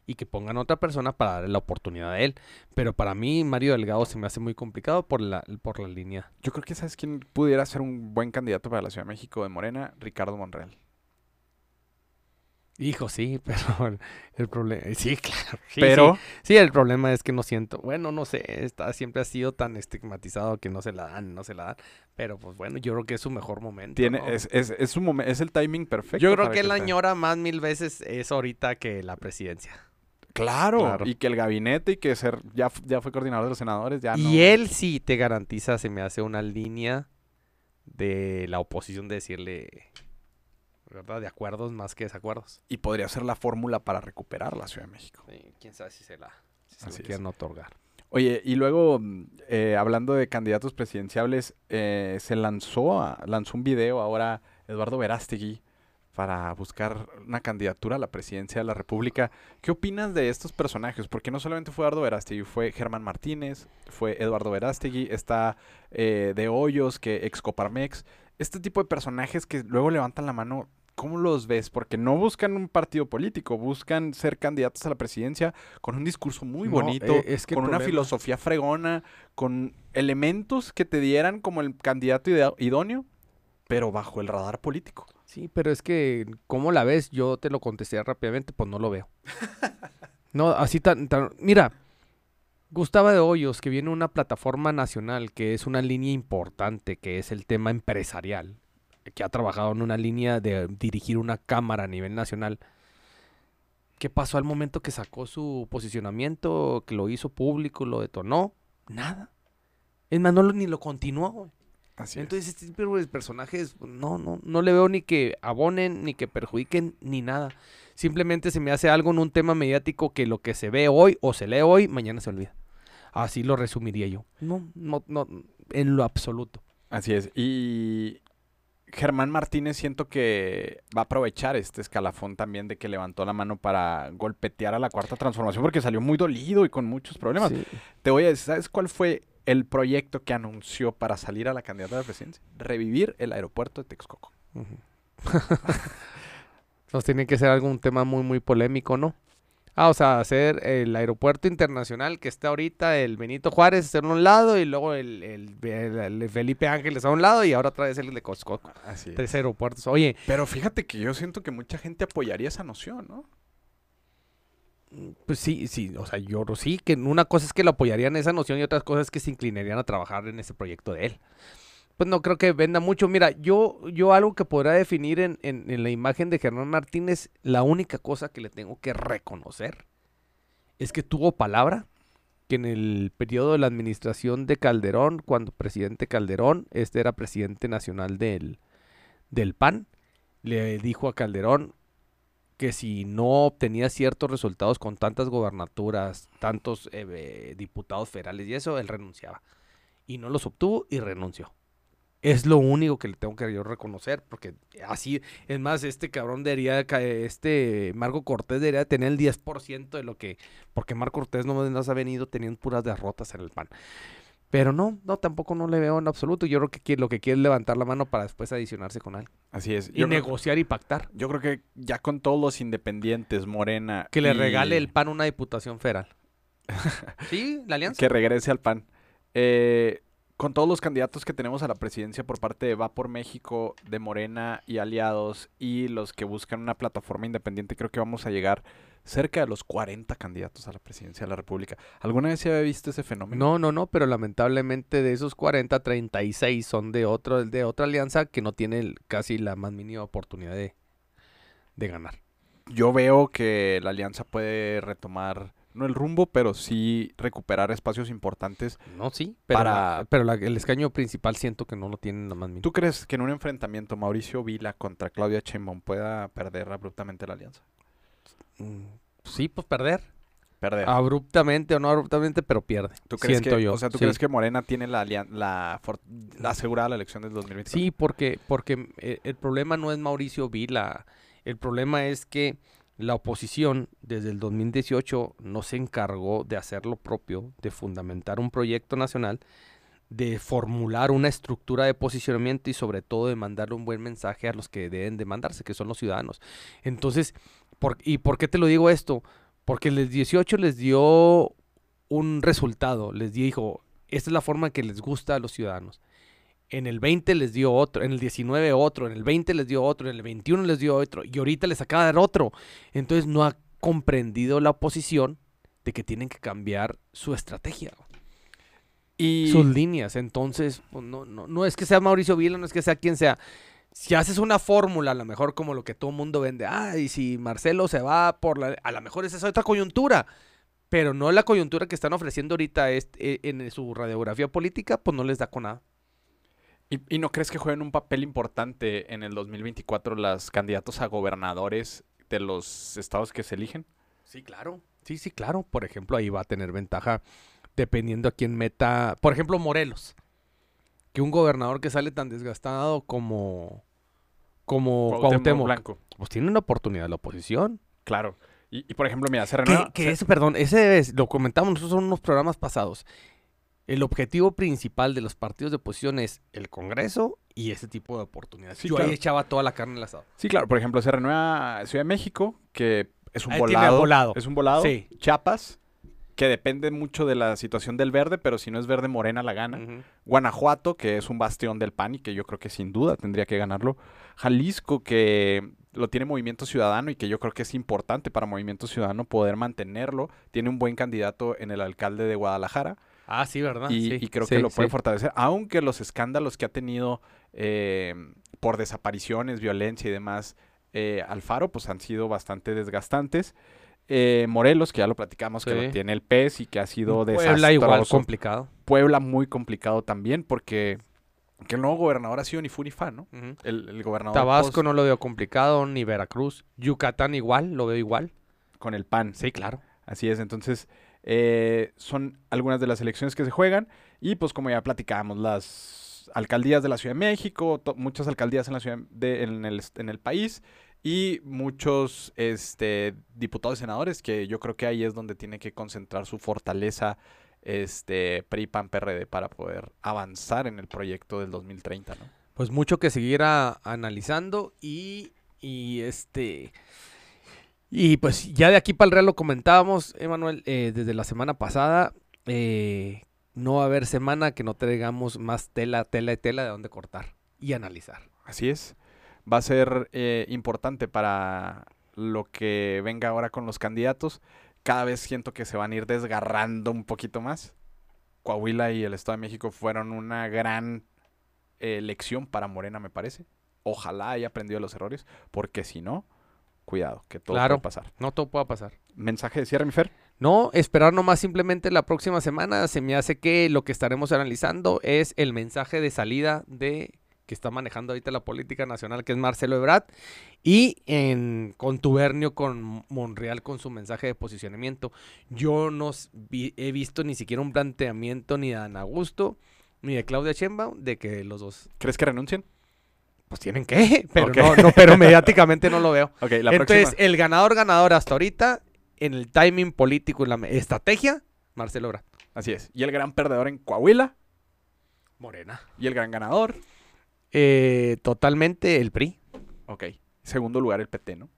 [SPEAKER 2] y que pongan otra persona para darle la oportunidad a él. Pero para mí, Mario Delgado se me hace muy complicado por la, por la línea.
[SPEAKER 1] Yo creo que sabes quién pudiera ser un buen candidato para la Ciudad de México de Morena, Ricardo Monreal.
[SPEAKER 2] Hijo, sí, pero el, problema... Sí, claro. sí,
[SPEAKER 1] Pero
[SPEAKER 2] Sí, Sí, el problema es que no siento... Bueno, no sé, está, siempre ha sido tan estigmatizado que no se la dan, no se la dan. Pero pues bueno, yo creo que es su mejor momento.
[SPEAKER 1] tiene
[SPEAKER 2] ¿no?
[SPEAKER 1] es, es, es, un momen- es el timing perfecto.
[SPEAKER 2] Yo creo que la
[SPEAKER 1] sea.
[SPEAKER 2] añora más mil veces es ahorita que la presidencia.
[SPEAKER 1] Claro,
[SPEAKER 2] Claro.
[SPEAKER 1] y que el gabinete y que ser ya, ya fue coordinador de los senadores, ya
[SPEAKER 2] y
[SPEAKER 1] no.
[SPEAKER 2] él sí te garantiza, se me hace una línea de la oposición de decirle, ¿verdad? De acuerdos más que desacuerdos.
[SPEAKER 1] Y podría ser la fórmula para recuperar la Ciudad de México.
[SPEAKER 2] quién sabe si se la, si se
[SPEAKER 1] Así
[SPEAKER 2] la
[SPEAKER 1] es.
[SPEAKER 2] quieren otorgar.
[SPEAKER 1] Oye, y luego, eh, hablando de candidatos presidenciables, eh, se lanzó, a- lanzó un video ahora Eduardo Verástegui para buscar una candidatura a la presidencia de la República. ¿Qué opinas de estos personajes? Porque no solamente fue Eduardo Verástegui, fue Germán Martínez, fue Eduardo Verástegui, está eh, De Hoyos, que ex Coparmex. Este tipo de personajes que luego levantan la mano, ¿cómo los ves? Porque no buscan un partido político, buscan ser candidatos a la presidencia con un discurso muy
[SPEAKER 2] No,
[SPEAKER 1] bonito,
[SPEAKER 2] eh, es que
[SPEAKER 1] con una filosofía fregona, con elementos que te dieran como el candidato idóneo, pero bajo el radar político.
[SPEAKER 2] Sí, pero es que, ¿cómo la ves? Yo te lo contesté rápidamente, pues no lo veo. no, así tan, tan- Mira, Gustavo de Hoyos, que viene una plataforma nacional, que es una línea importante, que es el tema empresarial, que ha trabajado en una línea de dirigir una cámara a nivel nacional. ¿Qué pasó al momento que sacó su posicionamiento, que lo hizo público, lo detonó? Nada. Es más, no lo- ni lo continuó, güey.
[SPEAKER 1] Así es.
[SPEAKER 2] Entonces, este tipo de personajes, no, no, no le veo ni que abonen, ni que perjudiquen, ni nada. Simplemente se me hace algo en un tema mediático que lo que se ve hoy o se lee hoy, mañana se olvida. Así lo resumiría yo. No, no, no, en lo absoluto.
[SPEAKER 1] Así es. Y Germán Martínez siento que va a aprovechar este escalafón también de que levantó la mano para golpetear a la cuarta transformación porque salió muy dolido y con muchos problemas.
[SPEAKER 2] Sí.
[SPEAKER 1] Te voy a decir, ¿sabes cuál fue el proyecto que anunció para salir a la candidata de presidencia? Revivir el aeropuerto de Texcoco.
[SPEAKER 2] Entonces tiene que ser algún tema muy, muy polémico, ¿no? Ah, o sea, hacer el aeropuerto internacional que está ahorita, el Benito Juárez, hacer un lado y luego el, el- el- el Felipe Ángeles a un lado y ahora otra vez el de Texcoco.
[SPEAKER 1] Así es.
[SPEAKER 2] Tres aeropuertos. Oye,
[SPEAKER 1] Pero fíjate que yo siento que mucha gente apoyaría esa noción, ¿no?
[SPEAKER 2] Pues sí, sí, o sea, yo sí, que una cosa es que lo apoyarían esa noción y otra cosa es que se inclinarían a trabajar en ese proyecto de él. Pues no creo que venda mucho. Mira, yo, yo algo que podrá definir en, en, la imagen de Germán Martínez, la única cosa que le tengo que reconocer es que tuvo palabra, que en el periodo de la administración de Calderón, cuando presidente Calderón, este era presidente nacional del, del PAN, le dijo a Calderón que si no obtenía ciertos resultados con tantas gobernaturas, tantos eh, diputados federales y eso, él renunciaba. Y no los obtuvo y renunció. Es lo único que le tengo que yo reconocer, porque así, es más, este cabrón debería, este Marco Cortés debería tener el 10% de lo que, porque Marco Cortés no nos ha venido teniendo puras derrotas en el PAN. Pero no, no, tampoco no le veo en absoluto. Yo creo que quiere- lo que quiere es levantar la mano para después adicionarse con él.
[SPEAKER 1] Así es.
[SPEAKER 2] Y
[SPEAKER 1] Yo creo,
[SPEAKER 2] negociar y pactar.
[SPEAKER 1] yo creo que ya con todos los independientes, Morena.
[SPEAKER 2] Que le regale el PAN una diputación federal. sí, la alianza.
[SPEAKER 1] Que regrese al PAN. Eh, con todos los candidatos que tenemos a la presidencia por parte de Va por México, de Morena y aliados, y los que buscan una plataforma independiente, creo que vamos a llegar cerca de los 40 candidatos a la presidencia de la República. ¿Alguna vez se había visto ese fenómeno?
[SPEAKER 2] No, no, no, pero lamentablemente de esos 40, 36 son de otro, de otra alianza que no tiene casi la más mínima oportunidad de, de ganar.
[SPEAKER 1] Yo veo que la alianza puede retomar, no el rumbo, pero sí recuperar espacios importantes.
[SPEAKER 2] No, sí, pero,
[SPEAKER 1] Para-
[SPEAKER 2] la- pero la- el escaño principal siento que no lo tienen la más mínima.
[SPEAKER 1] ¿Tú crees que en un enfrentamiento Mauricio Vila contra Claudia Sheinbaum pueda perder abruptamente la alianza?
[SPEAKER 2] Mm, Sí, pues perder.
[SPEAKER 1] Perder.
[SPEAKER 2] Abruptamente o no abruptamente, pero pierde.
[SPEAKER 1] ¿Tú crees
[SPEAKER 2] siento
[SPEAKER 1] que,
[SPEAKER 2] yo.
[SPEAKER 1] o sea, ¿tú
[SPEAKER 2] sí.
[SPEAKER 1] crees que Morena tiene la, la, la asegurada la elección del 2024?
[SPEAKER 2] Sí, porque, porque eh, el problema no es Mauricio Vila. El problema es que la oposición desde el 2018 no se encargó de hacer lo propio, de fundamentar un proyecto nacional, de formular una estructura de posicionamiento y sobre todo de mandarle un buen mensaje a los que deben de mandarse, que son los ciudadanos. Entonces, por- ¿y por qué te lo digo esto? Porque el 18 les dio un resultado, les dijo, esta es la forma que les gusta a los ciudadanos. En el 20 les dio otro, en el 19 otro, en el 20 les dio otro, en el 21 les dio otro, y ahorita les acaba de dar otro. Entonces no ha comprendido la oposición de que tienen que cambiar su estrategia,
[SPEAKER 1] Y
[SPEAKER 2] sus líneas. Entonces, pues, no, no, no es que sea Mauricio Vila, no es que sea quien sea. Si haces una fórmula, a lo mejor como lo que todo el mundo vende, ah, y si Marcelo se va por la... A lo mejor esa es otra coyuntura, pero no la coyuntura que están ofreciendo ahorita este- en su radiografía política, pues no les da con nada.
[SPEAKER 1] ¿Y, y no crees que jueguen un papel importante en el 2024 los candidatos a gobernadores de los estados que se eligen?
[SPEAKER 2] Sí, claro. Sí, sí, claro. Por ejemplo, ahí va a tener ventaja dependiendo a quién meta. Por ejemplo, Morelos. Que un gobernador que sale tan desgastado como. como
[SPEAKER 1] Cuauhtémoc
[SPEAKER 2] Cuauhtémoc,
[SPEAKER 1] Blanco.
[SPEAKER 2] Pues tiene una oportunidad la oposición.
[SPEAKER 1] Claro. Y, y, por ejemplo, mira, se
[SPEAKER 2] Que,
[SPEAKER 1] renueva.
[SPEAKER 2] que
[SPEAKER 1] se-
[SPEAKER 2] eso, perdón, ese es, lo comentamos nosotros en unos programas pasados. El objetivo principal de los partidos de oposición es el Congreso y ese tipo de oportunidades.
[SPEAKER 1] Sí,
[SPEAKER 2] Yo
[SPEAKER 1] claro.
[SPEAKER 2] ahí echaba toda la carne en el asado.
[SPEAKER 1] Sí, claro. Por ejemplo, se renueva Ciudad de México, que es un
[SPEAKER 2] Ahí tiene
[SPEAKER 1] volado.
[SPEAKER 2] volado.
[SPEAKER 1] Es un volado.
[SPEAKER 2] Sí.
[SPEAKER 1] Chiapas, que depende mucho de la situación del verde, pero si no es verde, Morena la gana. Guanajuato, que es un bastión del PAN y que yo creo que sin duda tendría que ganarlo. Jalisco, que lo tiene Movimiento Ciudadano y que yo creo que es importante para Movimiento Ciudadano poder mantenerlo. Tiene un buen candidato en el alcalde de Guadalajara
[SPEAKER 2] Ah, sí, ¿verdad?
[SPEAKER 1] y,
[SPEAKER 2] Sí,
[SPEAKER 1] y creo
[SPEAKER 2] sí,
[SPEAKER 1] que lo puede
[SPEAKER 2] sí.
[SPEAKER 1] fortalecer. Aunque los escándalos que ha tenido eh, por desapariciones, violencia y demás, eh, Alfaro, pues han sido bastante desgastantes. Eh, Morelos, que ya lo platicamos, que lo tiene el PES y que ha sido
[SPEAKER 2] Puebla igual
[SPEAKER 1] desastroso.
[SPEAKER 2] complicado.
[SPEAKER 1] Puebla muy complicado también porque que el nuevo gobernador ha sido ni fu ni fa, ¿no? El, el gobernador
[SPEAKER 2] Tabasco
[SPEAKER 1] post-
[SPEAKER 2] no lo veo complicado, ni Veracruz. Yucatán igual, lo veo igual.
[SPEAKER 1] con el PAN.
[SPEAKER 2] Sí, claro.
[SPEAKER 1] Así es, entonces eh, son algunas de las elecciones que se juegan y pues como ya platicábamos, las alcaldías de la Ciudad de México, muchas alcaldías en la ciudad de, en, el, en el país y muchos este, diputados y senadores que yo creo que ahí es donde tiene que concentrar su fortaleza este PRI PAN PRD para poder avanzar en el proyecto del 2030, ¿no?
[SPEAKER 2] Pues mucho que seguir a- analizando y, y este... Y pues ya de aquí para el Real lo comentábamos, Emanuel, eh, desde la semana pasada. eh, no va a haber semana que no traigamos más tela, tela y tela de dónde cortar y analizar.
[SPEAKER 1] Así es. Va a ser eh, importante para lo que venga ahora con los candidatos. cada vez siento que se van a ir desgarrando un poquito más. Coahuila y el Estado de México fueron una gran eh, lección para Morena, me parece. Ojalá haya aprendido los errores, porque si no, cuidado, que todo
[SPEAKER 2] Claro.
[SPEAKER 1] puede pasar.
[SPEAKER 2] No todo pueda pasar.
[SPEAKER 1] Mensaje de cierre, mi Fer.
[SPEAKER 2] No, esperar nomás simplemente la próxima semana. Se me hace que lo que estaremos analizando es el mensaje de salida de que está manejando ahorita la política nacional, que es Marcelo Ebrard, y en contubernio con Monreal con su mensaje de posicionamiento. Yo no vi- he visto ni siquiera un planteamiento ni de Ana Augusto ni de Claudia Sheinbaum de que los dos
[SPEAKER 1] ¿Crees que renuncien?
[SPEAKER 2] pues tienen que, pero no, no, pero mediáticamente no lo veo.
[SPEAKER 1] La
[SPEAKER 2] Entonces,
[SPEAKER 1] próxima.
[SPEAKER 2] el ganador ganador hasta ahorita en el timing político y la estrategia, Marcelo Ebrard.
[SPEAKER 1] Así es. Y el gran perdedor en Coahuila.
[SPEAKER 2] Morena.
[SPEAKER 1] Y el gran ganador.
[SPEAKER 2] Eh, totalmente el PRI,
[SPEAKER 1] Ok. Segundo lugar, el PT, ¿no?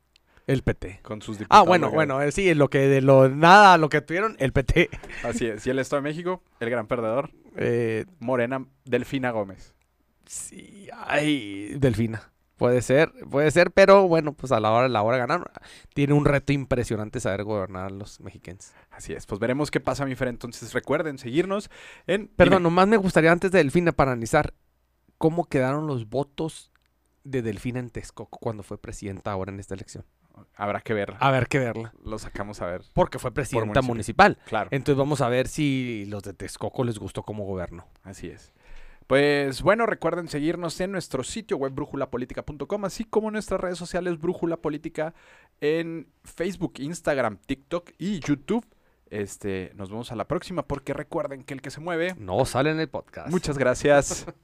[SPEAKER 2] el PT.
[SPEAKER 1] Con sus diputados.
[SPEAKER 2] Ah, bueno,
[SPEAKER 1] locales.
[SPEAKER 2] bueno, eh, sí, lo que de lo nada, lo que tuvieron, el PT.
[SPEAKER 1] Así es. Y el Estado de México, el gran perdedor.
[SPEAKER 2] Eh,
[SPEAKER 1] Morena, Delfina Gómez.
[SPEAKER 2] sí, ay, Delfina. Puede ser, puede ser, pero bueno, pues a la hora, a la hora de ganar, tiene un reto impresionante saber gobernar a los mexicanos.
[SPEAKER 1] Así es. Pues veremos qué pasa, mi Fer. Entonces recuerden seguirnos en.
[SPEAKER 2] Perdón,
[SPEAKER 1] Dime.
[SPEAKER 2] nomás me gustaría antes de Delfina para analizar cómo quedaron los votos de Delfina en Texcoco cuando fue presidenta ahora en esta elección.
[SPEAKER 1] Habrá que ver.
[SPEAKER 2] A ver que verla.
[SPEAKER 1] Lo sacamos a ver.
[SPEAKER 2] Porque fue presidenta
[SPEAKER 1] municipio.
[SPEAKER 2] municipal.
[SPEAKER 1] Claro.
[SPEAKER 2] Entonces vamos a ver si los de Texcoco les gustó como gobierno.
[SPEAKER 1] Así es. Pues bueno, recuerden seguirnos en nuestro sitio web brújulapolítica.com, así como en nuestras redes sociales Brújula Política en Facebook, Instagram, TikTok y YouTube. Este, nos vemos a la próxima porque recuerden que el que se mueve.
[SPEAKER 2] No sale en el podcast.
[SPEAKER 1] Muchas gracias.